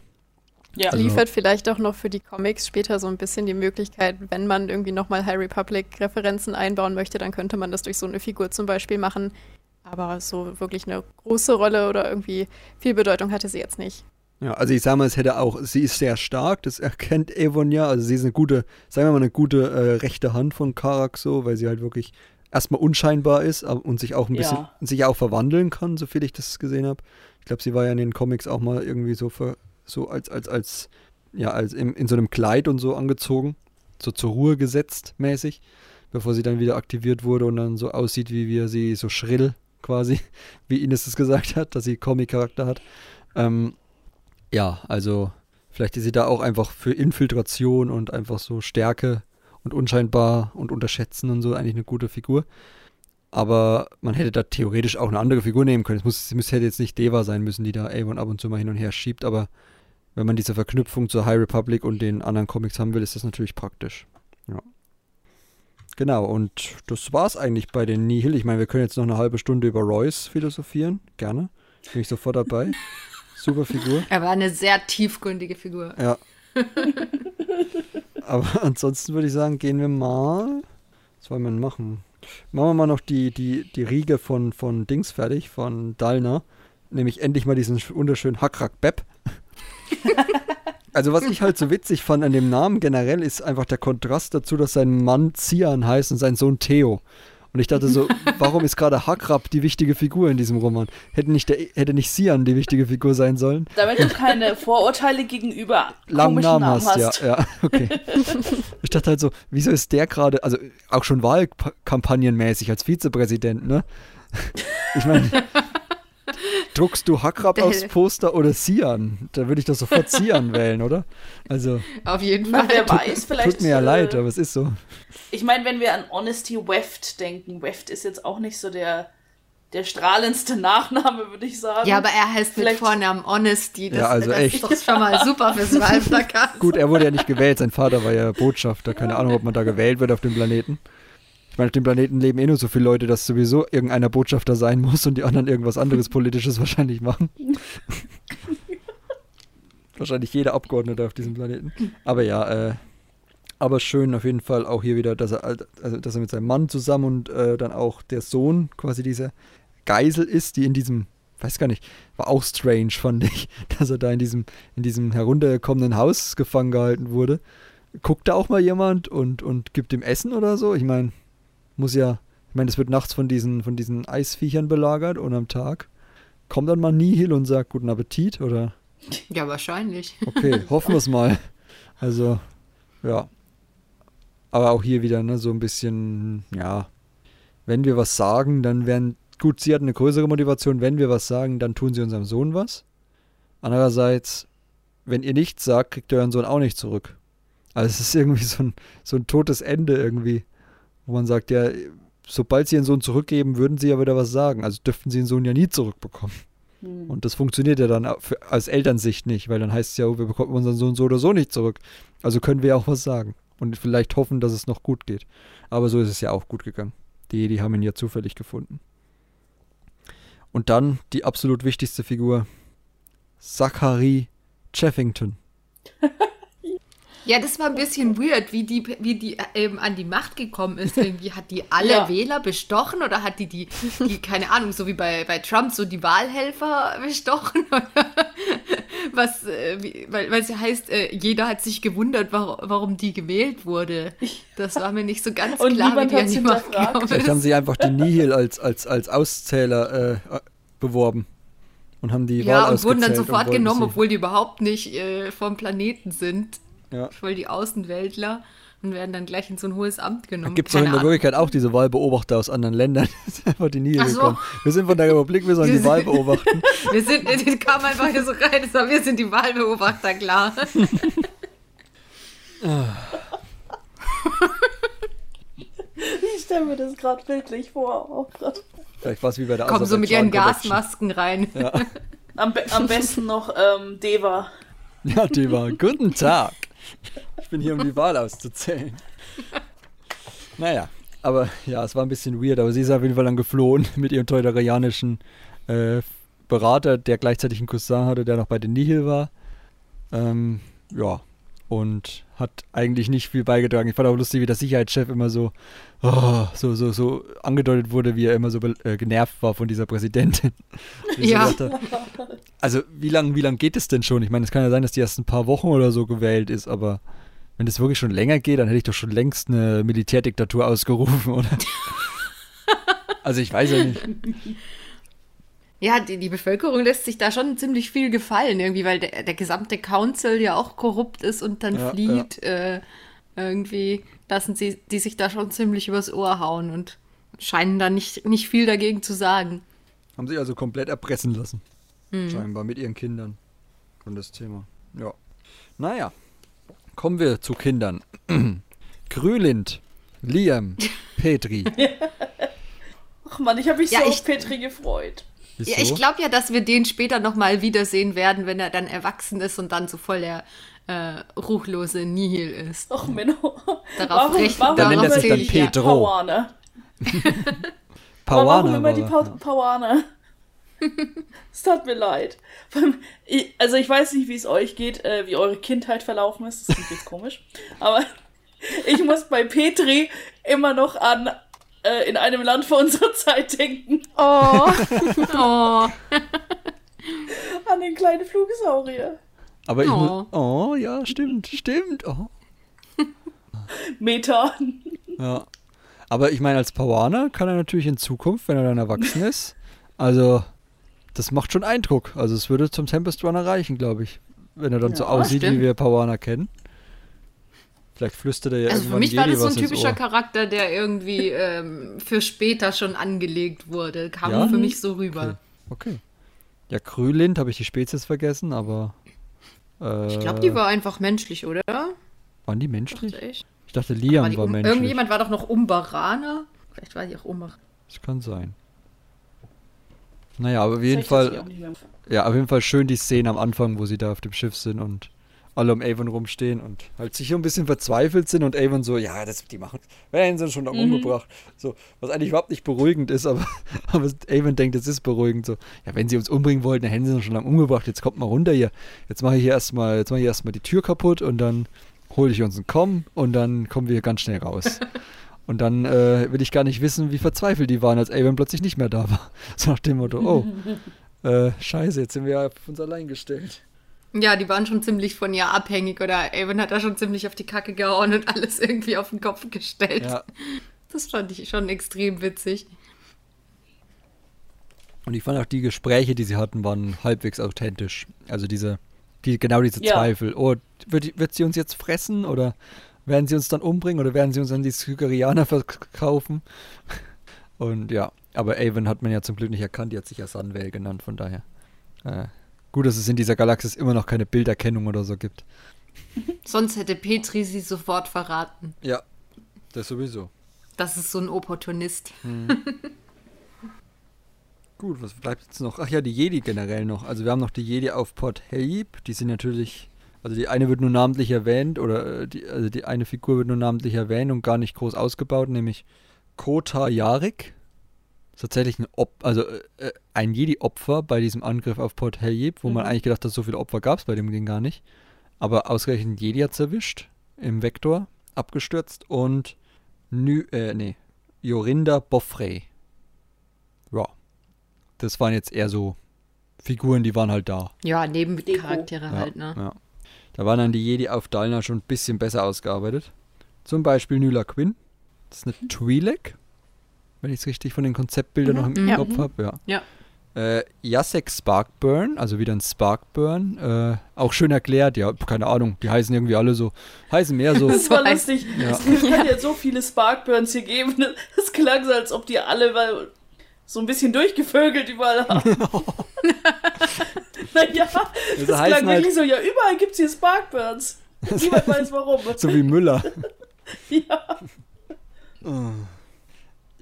Ja. Also- Liefert vielleicht auch noch für die Comics später so ein bisschen die Möglichkeit, wenn man irgendwie nochmal High Republic-Referenzen einbauen möchte, dann könnte man das durch so eine Figur zum Beispiel machen. Aber so wirklich eine große Rolle oder irgendwie viel Bedeutung hatte sie jetzt nicht. Ja, also ich sag mal, es hätte auch, sie ist sehr stark, das erkennt Avon ja, also sie ist eine gute, sagen wir mal, eine gute äh, rechte Hand von Karak so, weil sie halt wirklich erstmal unscheinbar ist und sich auch ein bisschen, Ja. sich auch verwandeln kann, so viel ich das gesehen habe. Ich glaube, sie war ja in den Comics auch mal irgendwie so, ver, so als, als, als, ja, als in, in so einem Kleid und so angezogen, so zur Ruhe gesetzt mäßig, bevor sie dann wieder aktiviert wurde und dann so aussieht, wie wir sie so schrill quasi, wie Ines es gesagt hat, dass sie Comic-Charakter hat. Ähm, ja, also vielleicht ist sie da auch einfach für Infiltration und einfach so Stärke und unscheinbar und unterschätzen und so eigentlich eine gute Figur. Aber man hätte da theoretisch auch eine andere Figur nehmen können. Es muss, es hätte jetzt nicht Deva sein müssen, die da Avon ab und zu mal hin und her schiebt, aber wenn man diese Verknüpfung zur High Republic und den anderen Comics haben will, ist das natürlich praktisch. Ja. Genau, und das war's eigentlich bei den Nihil. Ich meine, wir können jetzt noch eine halbe Stunde über Royce philosophieren. Gerne. Bin ich sofort dabei. Super Figur. Er war eine sehr tiefgründige Figur. Ja. Aber ansonsten würde ich sagen, gehen wir mal. Was wollen wir denn machen? Machen wir mal noch die, die, die Riege von, von Dings fertig, von Dalner. Nämlich endlich mal diesen wunderschönen Hakrak Beb. also, was ich halt so witzig fand an dem Namen generell, ist einfach der Kontrast dazu, dass sein Mann Zian heißt und sein Sohn Theo. Und ich dachte so, warum ist gerade Hakrab die wichtige Figur in diesem Roman? Hätte nicht, der, hätte nicht Sian die wichtige Figur sein sollen? Damit du keine Vorurteile gegenüber langen Namen hast, ja, ja, okay. ich dachte halt so, wieso ist der gerade, also auch schon wahlkampagnenmäßig als Vizepräsident, ne? Ich meine, druckst du Hakrab Der- aufs Poster oder Sian? Da würde ich doch sofort Sian wählen, oder? Also, Auf jeden Fall. wer weiß, vielleicht. tut mir ja äh, leid, aber es ist so. Ich meine, wenn wir an Honesty Weft denken, Weft ist jetzt auch nicht so der, der strahlendste Nachname, würde ich sagen. Ja, aber er heißt mit Vielleicht- Vornamen Honesty. Das, Ja, also das echt. ist doch schon mal super fürs Wahlplakat. Gut, er wurde ja nicht gewählt, sein Vater war ja Botschafter, keine Ahnung, ob man da gewählt wird auf dem Planeten. Ich meine, auf dem Planeten leben eh nur so viele Leute, dass sowieso irgendeiner Botschafter sein muss und die anderen irgendwas anderes Politisches wahrscheinlich machen. wahrscheinlich jeder Abgeordnete auf diesem Planeten. Aber ja, äh, aber schön auf jeden Fall auch hier wieder, dass er, also, dass er mit seinem Mann zusammen und äh, dann auch der Sohn quasi diese Geisel ist, die in diesem, weiß gar nicht, war auch strange, fand ich, dass er da in diesem, in diesem heruntergekommenen Haus gefangen gehalten wurde. Guckt da auch mal jemand und, und gibt ihm Essen oder so? Ich meine, muss ja, ich meine, es wird nachts von diesen, von diesen Eisviechern belagert und am Tag kommt dann mal Nihil und sagt guten Appetit oder? Ja, wahrscheinlich. Okay, hoffen wir es mal. Also, ja. Aber auch hier wieder, ne, so ein bisschen, ja, wenn wir was sagen, dann werden, gut, sie hat eine größere Motivation, wenn wir was sagen, dann tun sie unserem Sohn was. Andererseits, wenn ihr nichts sagt, kriegt ihr euren Sohn auch nicht zurück. Also es ist irgendwie so ein, so ein totes Ende irgendwie, wo man sagt, ja, sobald sie ihren Sohn zurückgeben, würden sie ja wieder was sagen. Also dürften sie den Sohn ja nie zurückbekommen. Hm. Und das funktioniert ja dann aus Elternsicht nicht, weil dann heißt es ja, oh, wir bekommen unseren Sohn so oder so nicht zurück. Also können wir ja auch was sagen. Und vielleicht hoffen, dass es noch gut geht. Aber so ist es ja auch gut gegangen. Die, die haben ihn ja zufällig gefunden. Und dann die absolut wichtigste Figur, Zachary Cheffington. Ja, das war ein bisschen weird, wie die, wie die äh, eben an die Macht gekommen ist. Irgendwie hat die alle Ja. Wähler bestochen oder hat die, die, die, keine Ahnung, so wie bei, bei Trump, so die Wahlhelfer bestochen? Oder was, äh, wie, weil, weil es ja heißt, äh, jeder hat sich gewundert, warum, warum die gewählt wurde. Das war mir nicht so ganz Und klar, wie die an die Macht gekommen Vielleicht haben ist. sie einfach die Nihil als, als, als Auszähler äh, beworben. Und haben die Ja, Wahl und wurden dann sofort genommen, sie- obwohl die überhaupt nicht äh, vom Planeten sind. Ja. Voll die Außenweltler und werden dann gleich in so ein hohes Amt genommen. Gibt es doch in der. Wirklichkeit auch diese Wahlbeobachter aus anderen Ländern. Das ist einfach die Ach so. gekommen. Wir sind von der Republik, wir sollen Wir die sind- Wahl beobachten. Wir sind, die kamen einfach hier so rein, das war, wir sind die Wahlbeobachter, klar. Ich stelle mir das gerade bildlich vor. Auch grad. Vielleicht war es wie bei der Kommen so mit ihren. Gasmasken rein. Ja. Am, be am besten noch ähm, Deva. ja, die war. Guten Tag. Ich bin hier, um die Wahl auszuzählen. Naja, aber ja, es war ein bisschen weird, aber sie ist auf jeden Fall dann geflohen mit ihrem teuterianischen äh, Berater, der gleichzeitig einen Cousin hatte, der noch bei den Nihil war. Ähm, ja, und hat eigentlich nicht viel beigetragen. Ich fand auch lustig, wie der Sicherheitschef immer so, oh, so, so, so angedeutet wurde, wie er immer so äh, genervt war von dieser Präsidentin. Ja. So dachte, also wie lange wie lang geht es denn schon? Ich meine, es kann ja sein, dass die erst ein paar Wochen oder so gewählt ist, aber wenn das wirklich schon länger geht, dann hätte ich doch schon längst eine Militärdiktatur ausgerufen, oder? also ich weiß ja nicht. Ja, die, die Bevölkerung lässt sich da schon ziemlich viel gefallen, irgendwie, weil der, der gesamte Council ja auch korrupt ist und dann Ja, flieht. Äh, irgendwie lassen sie die sich da schon ziemlich übers Ohr hauen und scheinen da nicht, nicht viel dagegen zu sagen. Haben sich also komplett erpressen lassen. Scheinbar mit ihren Kindern. Und das Thema. Ja. Naja. Kommen wir zu Kindern. Grülind, Liam, Petri. Ach man, ich habe mich Ja, so ich- auf Petri gefreut. Wieso? Ja, ich glaube ja, dass wir den später nochmal wiedersehen werden, wenn er dann erwachsen ist und dann so voll der äh, ruchlose Nihil ist. Ach Menno. Darauf warum, recht- warum Dann nennt er immer sich dann die Pedro. Pauaner? Pauana warum immer die pa Pauaner? es tat mir leid. Also ich weiß nicht, wie es euch geht, äh, wie eure Kindheit verlaufen ist. Das klingt jetzt komisch. Aber ich muss bei Petri immer noch an äh, in einem Land vor unserer Zeit denken. Oh, Oh, An den kleinen Flugsaurier. Aber ich Oh. muss. Oh, ja, stimmt, stimmt. Oh. Meta. Ja. Aber ich meine, als Pauaner kann er natürlich in Zukunft, wenn er dann erwachsen ist, also das macht schon Eindruck. Also es würde zum Tempest Runner reichen, glaube ich. Wenn er dann so Ja, aussieht, stimmt. wie wir Pauaner kennen. Vielleicht flüstert er ja also für mich war Jedi das so ein typischer. Charakter, der irgendwie ähm, für später schon angelegt wurde. Kam Ja? für mich so rüber. Okay. Ja, Krülind habe ich die Spezies vergessen, aber. Äh, Ich glaube, die war einfach menschlich, oder? Waren die menschlich? Dachte ich. Ich dachte, Liam War die war menschlich. irgendjemand war doch noch Umbaraner. Vielleicht war die auch Umbar. Das kann sein. Naja, aber auf jeden Fall. Ja, auf jeden Fall schön die Szene am Anfang, wo sie da auf dem Schiff sind und alle um Avon rumstehen und halt sicher ein bisschen verzweifelt sind und Avon so, ja, das, die machen, werden sie schon noch Mhm. umgebracht. So, was eigentlich überhaupt nicht beruhigend ist, aber, aber Avon denkt, es ist beruhigend. So, ja, wenn sie uns umbringen wollten, dann hätten sie uns schon lange umgebracht. Jetzt kommt mal runter hier. Jetzt mache ich hier erstmal, jetzt mache ich erstmal die Tür kaputt und dann hole ich uns einen Komm und dann kommen wir ganz schnell raus. Und dann äh, will ich gar nicht wissen, wie verzweifelt die waren, als Avon plötzlich nicht mehr da war. So nach dem Motto, oh, äh, scheiße, jetzt sind wir auf uns allein gestellt. Ja, die waren schon ziemlich von ihr abhängig oder Avon hat da schon ziemlich auf die Kacke gehauen und alles irgendwie auf den Kopf gestellt. Ja, Das fand ich schon extrem witzig. und ich fand auch die Gespräche, die sie hatten, waren halbwegs authentisch. Also diese, die, genau diese Ja. Zweifel. Oh, wird, wird sie uns jetzt fressen oder werden sie uns dann umbringen oder werden sie uns an die Sykarianer verkaufen? Und ja, aber Avon hat man ja zum Glück nicht erkannt, die hat sich ja Sunvale genannt, von daher. Äh, gut, dass es in dieser Galaxis immer noch keine Bilderkennung oder so gibt. Sonst hätte Petri sie sofort verraten. Ja, das sowieso. Das ist so ein Opportunist. Gut, was bleibt jetzt noch? Ach ja, die Jedi generell noch. Also wir haben noch die Jedi auf Port Helib. Die sind natürlich, also die eine wird nur namentlich erwähnt oder äh, die, also die eine Figur wird nur namentlich erwähnt und gar nicht groß ausgebaut, nämlich Kota Yarik. Tatsächlich ein, Op also, äh, äh, ein Jedi-Opfer bei diesem Angriff auf Port Helib, wo man eigentlich gedacht hat, so viele Opfer gab es bei dem Ding gar nicht. Aber ausgerechnet Jedi hat erwischt im Vektor, abgestürzt und Nü, äh, nee, Jorinda Boffrey. Ja, das waren jetzt eher so Figuren, die waren halt da. Ja, Nebencharaktere halt, ne? Ja. Da waren dann die Jedi auf Dalna schon ein bisschen besser ausgearbeitet. Zum Beispiel Nyla Quinn. Das ist eine Twi'lek, wenn ich es richtig von den Konzeptbildern noch im Ja. Kopf habe. Ja. Ja. Äh, Jacek Sparkburn, also wieder ein Sparkburn. Äh, auch schön erklärt, ja, keine Ahnung, die heißen irgendwie alle so, heißen mehr so. Das war lustig. Ja. Es kann ja so viele Sparkburns hier geben. Es klang so, als ob die alle mal so ein bisschen durchgevögelt überall haben. naja, das Also klang heißen halt- wirklich so, ja, überall gibt es hier Sparkburns. Niemand weiß warum. so wie Müller. ja.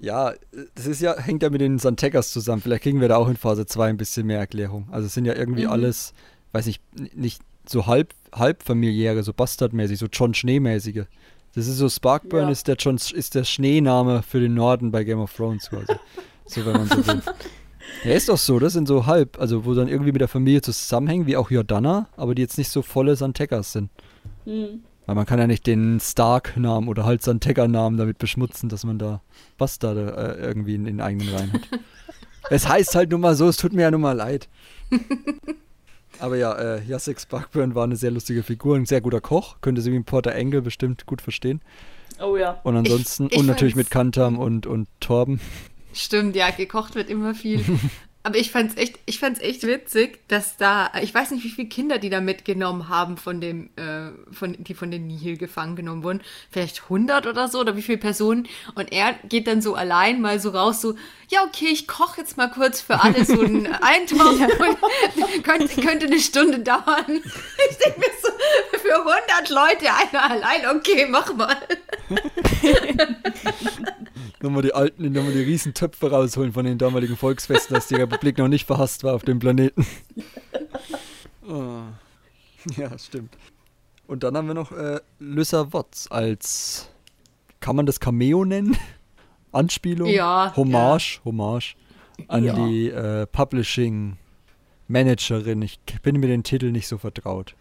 Ja, das ist ja, hängt ja mit den Santekas zusammen. Vielleicht kriegen wir da auch in Phase 2 ein bisschen mehr Erklärung. Also es sind ja irgendwie Mhm. alles, weiß nicht, nicht so halb, halb familiäre, so bastardmäßig, so John Schneemäßige. Das ist so, Sparkburn Ja. ist, der John, ist der Schneename für den Norden bei Game of Thrones quasi. so, wenn man so will. Ja, ist doch so, das sind so halb, also wo dann irgendwie mit der Familie zusammenhängen, wie auch Jordana, aber die jetzt nicht so volle Santekas sind. Hm. Weil man kann ja nicht den Stark-Namen oder halt Santeca-Namen damit beschmutzen, dass man da Bastarde äh, irgendwie in den eigenen Reihen hat. es heißt halt nun mal so, es tut mir ja nun mal leid. Aber ja, äh, Jacek Sparkburn war eine sehr lustige Figur, ein sehr guter Koch, könnte sie wie ein Porter Engel bestimmt gut verstehen. Oh ja. Und ansonsten, ich und natürlich mit Kantam und, und Torben. Stimmt, ja, gekocht wird immer viel. Aber ich fand's echt, ich fand's echt witzig, dass da, ich weiß nicht, wie viele Kinder die da mitgenommen haben von dem, äh, von, die von den Nihil gefangen genommen wurden. Vielleicht 100 oder so, oder wie viele Personen. Und er geht dann so allein mal so raus, so, ja, okay, ich koche jetzt mal kurz für alle so einen Eintopf und könnte, könnte eine Stunde dauern. Ich denke mir so, für 100 Leute einer allein, okay, mach mal. Nochmal die alten, nochmal die riesen Töpfe rausholen von den damaligen Volksfesten, dass die Republik noch nicht verhasst war auf dem Planeten. oh. Ja, stimmt. Und dann haben wir noch äh, Lyssa Watts als, kann man das Cameo nennen? Anspielung? Ja, Hommage, Hommage an Ja. die äh, Publishing Managerin. Ich bin mit den Titeln nicht so vertraut.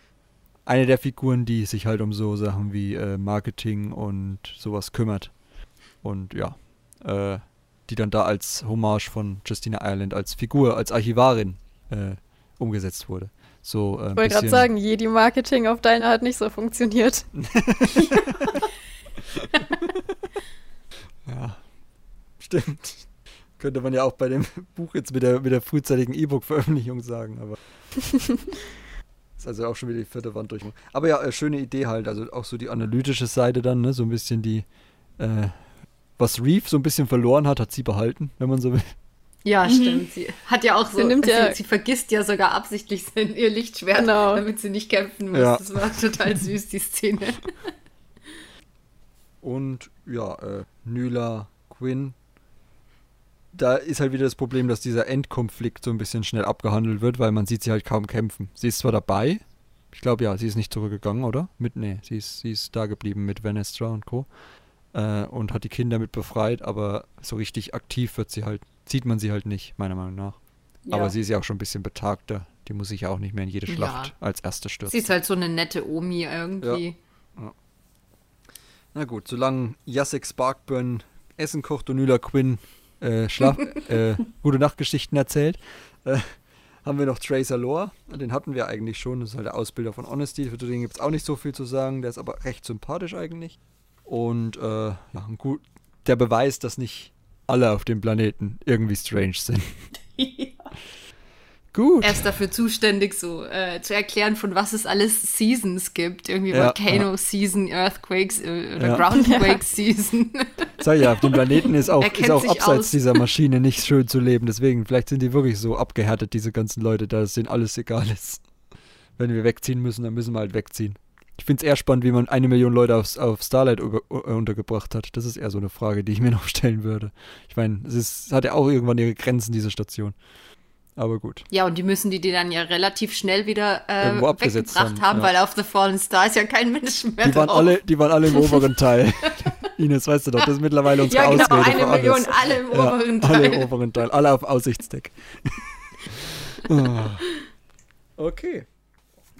Eine der Figuren, die sich halt um so Sachen wie äh, Marketing und sowas kümmert. Und ja, äh, die dann da als Hommage von Justina Ireland als Figur, als Archivarin äh, umgesetzt wurde. So, äh, Ich wollte gerade sagen, Jedi-Marketing auf deine hat nicht so funktioniert. Ja, stimmt. Könnte man ja auch bei dem Buch jetzt mit der, mit der frühzeitigen E-Book-Veröffentlichung sagen, aber. ist also auch schon wieder die vierte Wand durch. Aber ja, äh, schöne Idee halt. Also auch so die analytische Seite dann, ne? So ein bisschen die. Äh, was Reeve so ein bisschen verloren hat, hat sie behalten, wenn man so will. Ja, stimmt. Sie hat ja auch so, Sie nimmt ja- sie, sie vergisst ja sogar absichtlich sein, ihr Lichtschwert, Genau. damit sie nicht kämpfen muss. Ja. Das war total süß, die Szene. Und ja, äh, Nyla, Quinn. Da ist halt wieder das Problem, dass dieser Endkonflikt so ein bisschen schnell abgehandelt wird, weil man sieht sie halt kaum kämpfen. Sie ist zwar dabei, ich glaube ja, sie ist nicht zurückgegangen, oder? Mit, nee, sie ist, sie ist da geblieben mit Vanestra und Co. Äh, und hat die Kinder mit befreit, aber so richtig aktiv wird sie halt, sieht man sie halt nicht, meiner Meinung nach. Ja. Aber sie ist ja auch schon ein bisschen betagter. Die muss sich ja auch nicht mehr in jede Ja. Schlacht als erste stürzen. Sie ist halt so eine nette Omi irgendwie. Na gut, solange Jacek Sparkburn Essen kocht und Nyla Quinn äh, Schlaf äh, gute Nachtgeschichten erzählt, äh, haben wir noch Tracer Lore. Den hatten wir eigentlich schon. Das ist halt der Ausbilder von Honesty. Für den gibt es auch nicht so viel zu sagen. Der ist aber recht sympathisch eigentlich. Und äh, ja, gut, der Beweis, dass nicht alle auf dem Planeten irgendwie strange sind. Gut. Er ist dafür zuständig, so äh, zu erklären, von was es alles Seasons gibt. Irgendwie Ja, Volcano ja. Season, Earthquakes äh, oder Ja. Groundquake Season. Sag ja, auf dem Planeten ist auch, ist auch abseits aus. dieser Maschine nicht schön zu leben. Deswegen, vielleicht sind die wirklich so abgehärtet, diese ganzen Leute, dass es denen alles egal ist. Wenn wir wegziehen müssen, dann müssen wir halt wegziehen. Ich finde es eher spannend, wie man eine Million Leute auf, auf Starlight äh, untergebracht hat. Das ist eher so eine Frage, die ich mir noch stellen würde. Ich meine, es ist, hat ja auch irgendwann ihre Grenzen, diese Station. Aber gut. ja, und die müssen die, die dann ja relativ schnell wieder äh, weggebracht haben, haben, ja. weil auf The Fallen Star ist ja kein Mensch mehr Die waren, drauf. alle, die waren alle im oberen Teil. Ines, weißt du doch, das ist mittlerweile unsere ja, genau, Ausrede eine für alles. Million, alle im Ja, oberen Alle Teil. im oberen Teil, alle auf Aussichtsdeck. Ah. okay.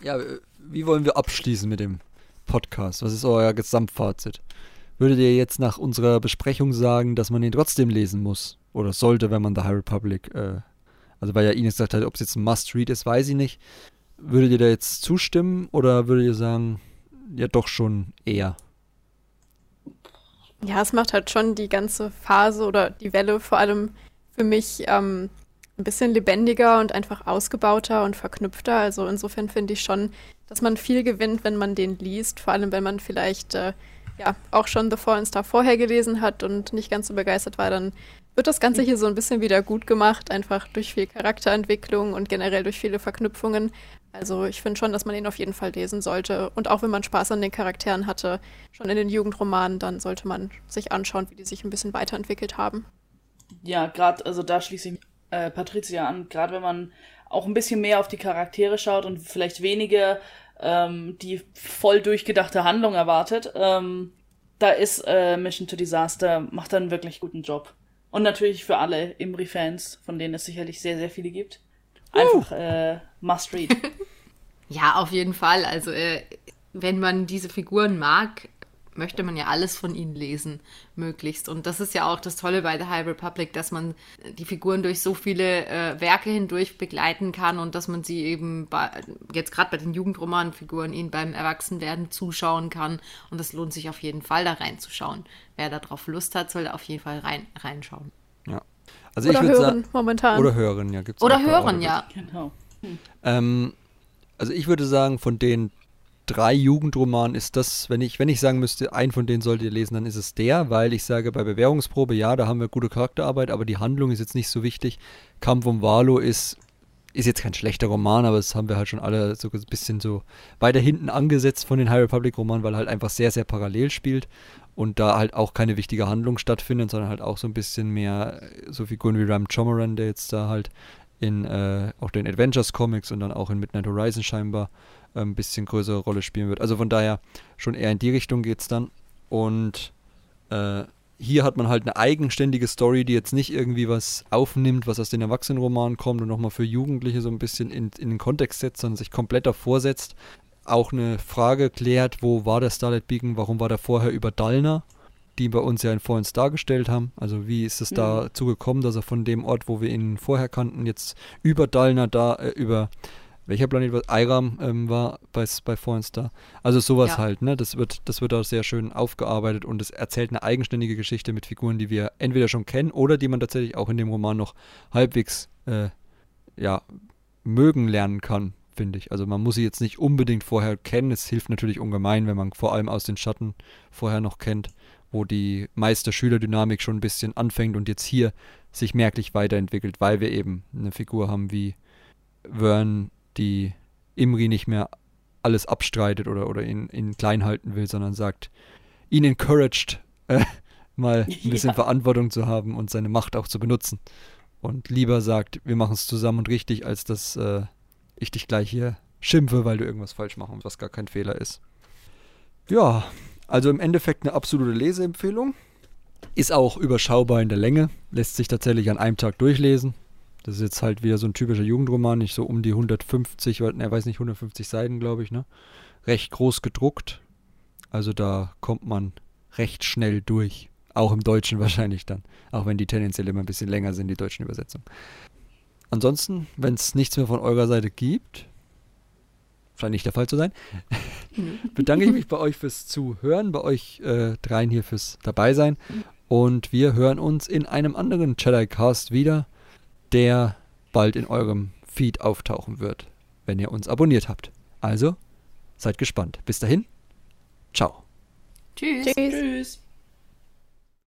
Ja, äh, wie wollen wir abschließen mit dem Podcast? Was ist euer Gesamtfazit? Würdet ihr jetzt nach unserer Besprechung sagen, dass man ihn trotzdem lesen muss? Oder sollte, wenn man The High Republic, äh, also weil ja Ines gesagt hat, ob es jetzt ein Must-Read ist, weiß ich nicht. Würdet ihr da jetzt zustimmen oder würdet ihr sagen, ja doch schon eher? Ja, es macht halt schon die ganze Phase oder die Welle vor allem für mich ähm, ein bisschen lebendiger und einfach ausgebauter und verknüpfter. Also insofern finde ich schon, dass man viel gewinnt, wenn man den liest. Vor allem, wenn man vielleicht äh, ja auch schon The Fallen Star vorher gelesen hat und nicht ganz so begeistert war, dann wird das Ganze hier so ein bisschen wieder gut gemacht, einfach durch viel Charakterentwicklung und generell durch viele Verknüpfungen. Also ich finde schon, dass man ihn auf jeden Fall lesen sollte. Und auch wenn man Spaß an den Charakteren hatte, schon in den Jugendromanen, dann sollte man sich anschauen, wie die sich ein bisschen weiterentwickelt haben. Ja, gerade, also da schließe ich äh, Patricia an, gerade wenn man auch ein bisschen mehr auf die Charaktere schaut und vielleicht wenige ähm, die voll durchgedachte Handlung erwartet, ähm, da ist äh, Mission to Disaster, macht einen wirklich guten Job. Und natürlich für alle Imri-Fans, von denen es sicherlich sehr, sehr viele gibt. Einfach äh, must read. Ja, auf jeden Fall. Also, äh, wenn man diese Figuren mag, möchte man ja alles von ihnen lesen, möglichst. Und das ist ja auch das Tolle bei The High Republic, dass man die Figuren durch so viele äh, Werke hindurch begleiten kann und dass man sie eben bei, jetzt gerade bei den Jugendromanfiguren ihnen beim Erwachsenwerden zuschauen kann. Und das lohnt sich auf jeden Fall, da reinzuschauen. Wer darauf Lust hat, soll da auf jeden Fall rein, reinschauen. Ja. Also Oder ich würde hören sagen. momentan. Oder hören, ja. Gibt's Oder hören, ja. genau. Ähm, also ich würde sagen, von den drei Jugendromanen ist das, wenn ich, wenn ich sagen müsste, einen von denen solltet ihr lesen, dann ist es der, weil ich sage, bei Bewährungsprobe, ja, da haben wir gute Charakterarbeit, aber die Handlung ist jetzt nicht so wichtig. Kampf um Valo ist, ist jetzt kein schlechter Roman, aber das haben wir halt schon alle so ein bisschen so weiter hinten angesetzt von den High Republic Romanen, weil halt einfach sehr, sehr parallel spielt und da halt auch keine wichtige Handlung stattfindet, sondern halt auch so ein bisschen mehr so Figuren wie Ram Chomoran, der jetzt da halt in äh, auch den Adventures Comics und dann auch in Midnight Horizon scheinbar ein bisschen größere Rolle spielen wird. Also von daher schon eher in die Richtung geht's dann. Und äh, hier hat man halt eine eigenständige Story, die jetzt nicht irgendwie was aufnimmt, was aus den Erwachsenenromanen kommt und nochmal für Jugendliche so ein bisschen in, in den Kontext setzt, sondern sich komplett davor setzt. Auch eine Frage klärt, wo war der Starlight Beacon, warum war der vorher über Dalna, die bei uns ja in Vorens dargestellt haben. Also wie ist es dazu gekommen, dass er von dem Ort, wo wir ihn vorher kannten, jetzt über Dalna da, äh, über welcher Planet war Iram ähm, war bei, bei Vorens da. Also sowas Ja. halt, ne? Das wird, das wird auch sehr schön aufgearbeitet und es erzählt eine eigenständige Geschichte mit Figuren, die wir entweder schon kennen oder die man tatsächlich auch in dem Roman noch halbwegs äh, ja, mögen lernen kann, finde ich. Also man muss sie jetzt nicht unbedingt vorher kennen. Es hilft natürlich ungemein, wenn man vor allem aus den Schatten vorher noch kennt, wo die Meister-Schüler-Dynamik schon ein bisschen anfängt und jetzt hier sich merklich weiterentwickelt, weil wir eben eine Figur haben wie Vern, die Imri nicht mehr alles abstreitet oder, oder ihn, ihn klein halten will, sondern sagt, ihn encouraged, äh, mal ein bisschen Ja. Verantwortung zu haben und seine Macht auch zu benutzen. Und lieber sagt, wir machen es zusammen und richtig, als dass äh, ich dich gleich hier schimpfe, weil du irgendwas falsch machst, was gar kein Fehler ist. Ja, also im Endeffekt eine absolute Leseempfehlung. Ist auch überschaubar in der Länge, lässt sich tatsächlich an einem Tag durchlesen. Das ist jetzt halt wieder so ein typischer Jugendroman, nicht so um die 150, oder, ne, weiß nicht, 150 Seiten, glaube ich, ne? Recht groß gedruckt. Also da kommt man recht schnell durch. Auch im Deutschen wahrscheinlich dann. Auch wenn die tendenziell immer ein bisschen länger sind, die deutschen Übersetzungen. Ansonsten, wenn es nichts mehr von eurer Seite gibt, scheint nicht der Fall zu sein, bedanke ich mich bei euch fürs Zuhören, bei euch äh, dreien hier fürs Dabeisein. Und wir hören uns in einem anderen Jedi-Cast wieder, der bald in eurem Feed auftauchen wird, wenn ihr uns abonniert habt. Also, seid gespannt. Bis dahin, ciao. Tschüss. Tschüss. Tschüss.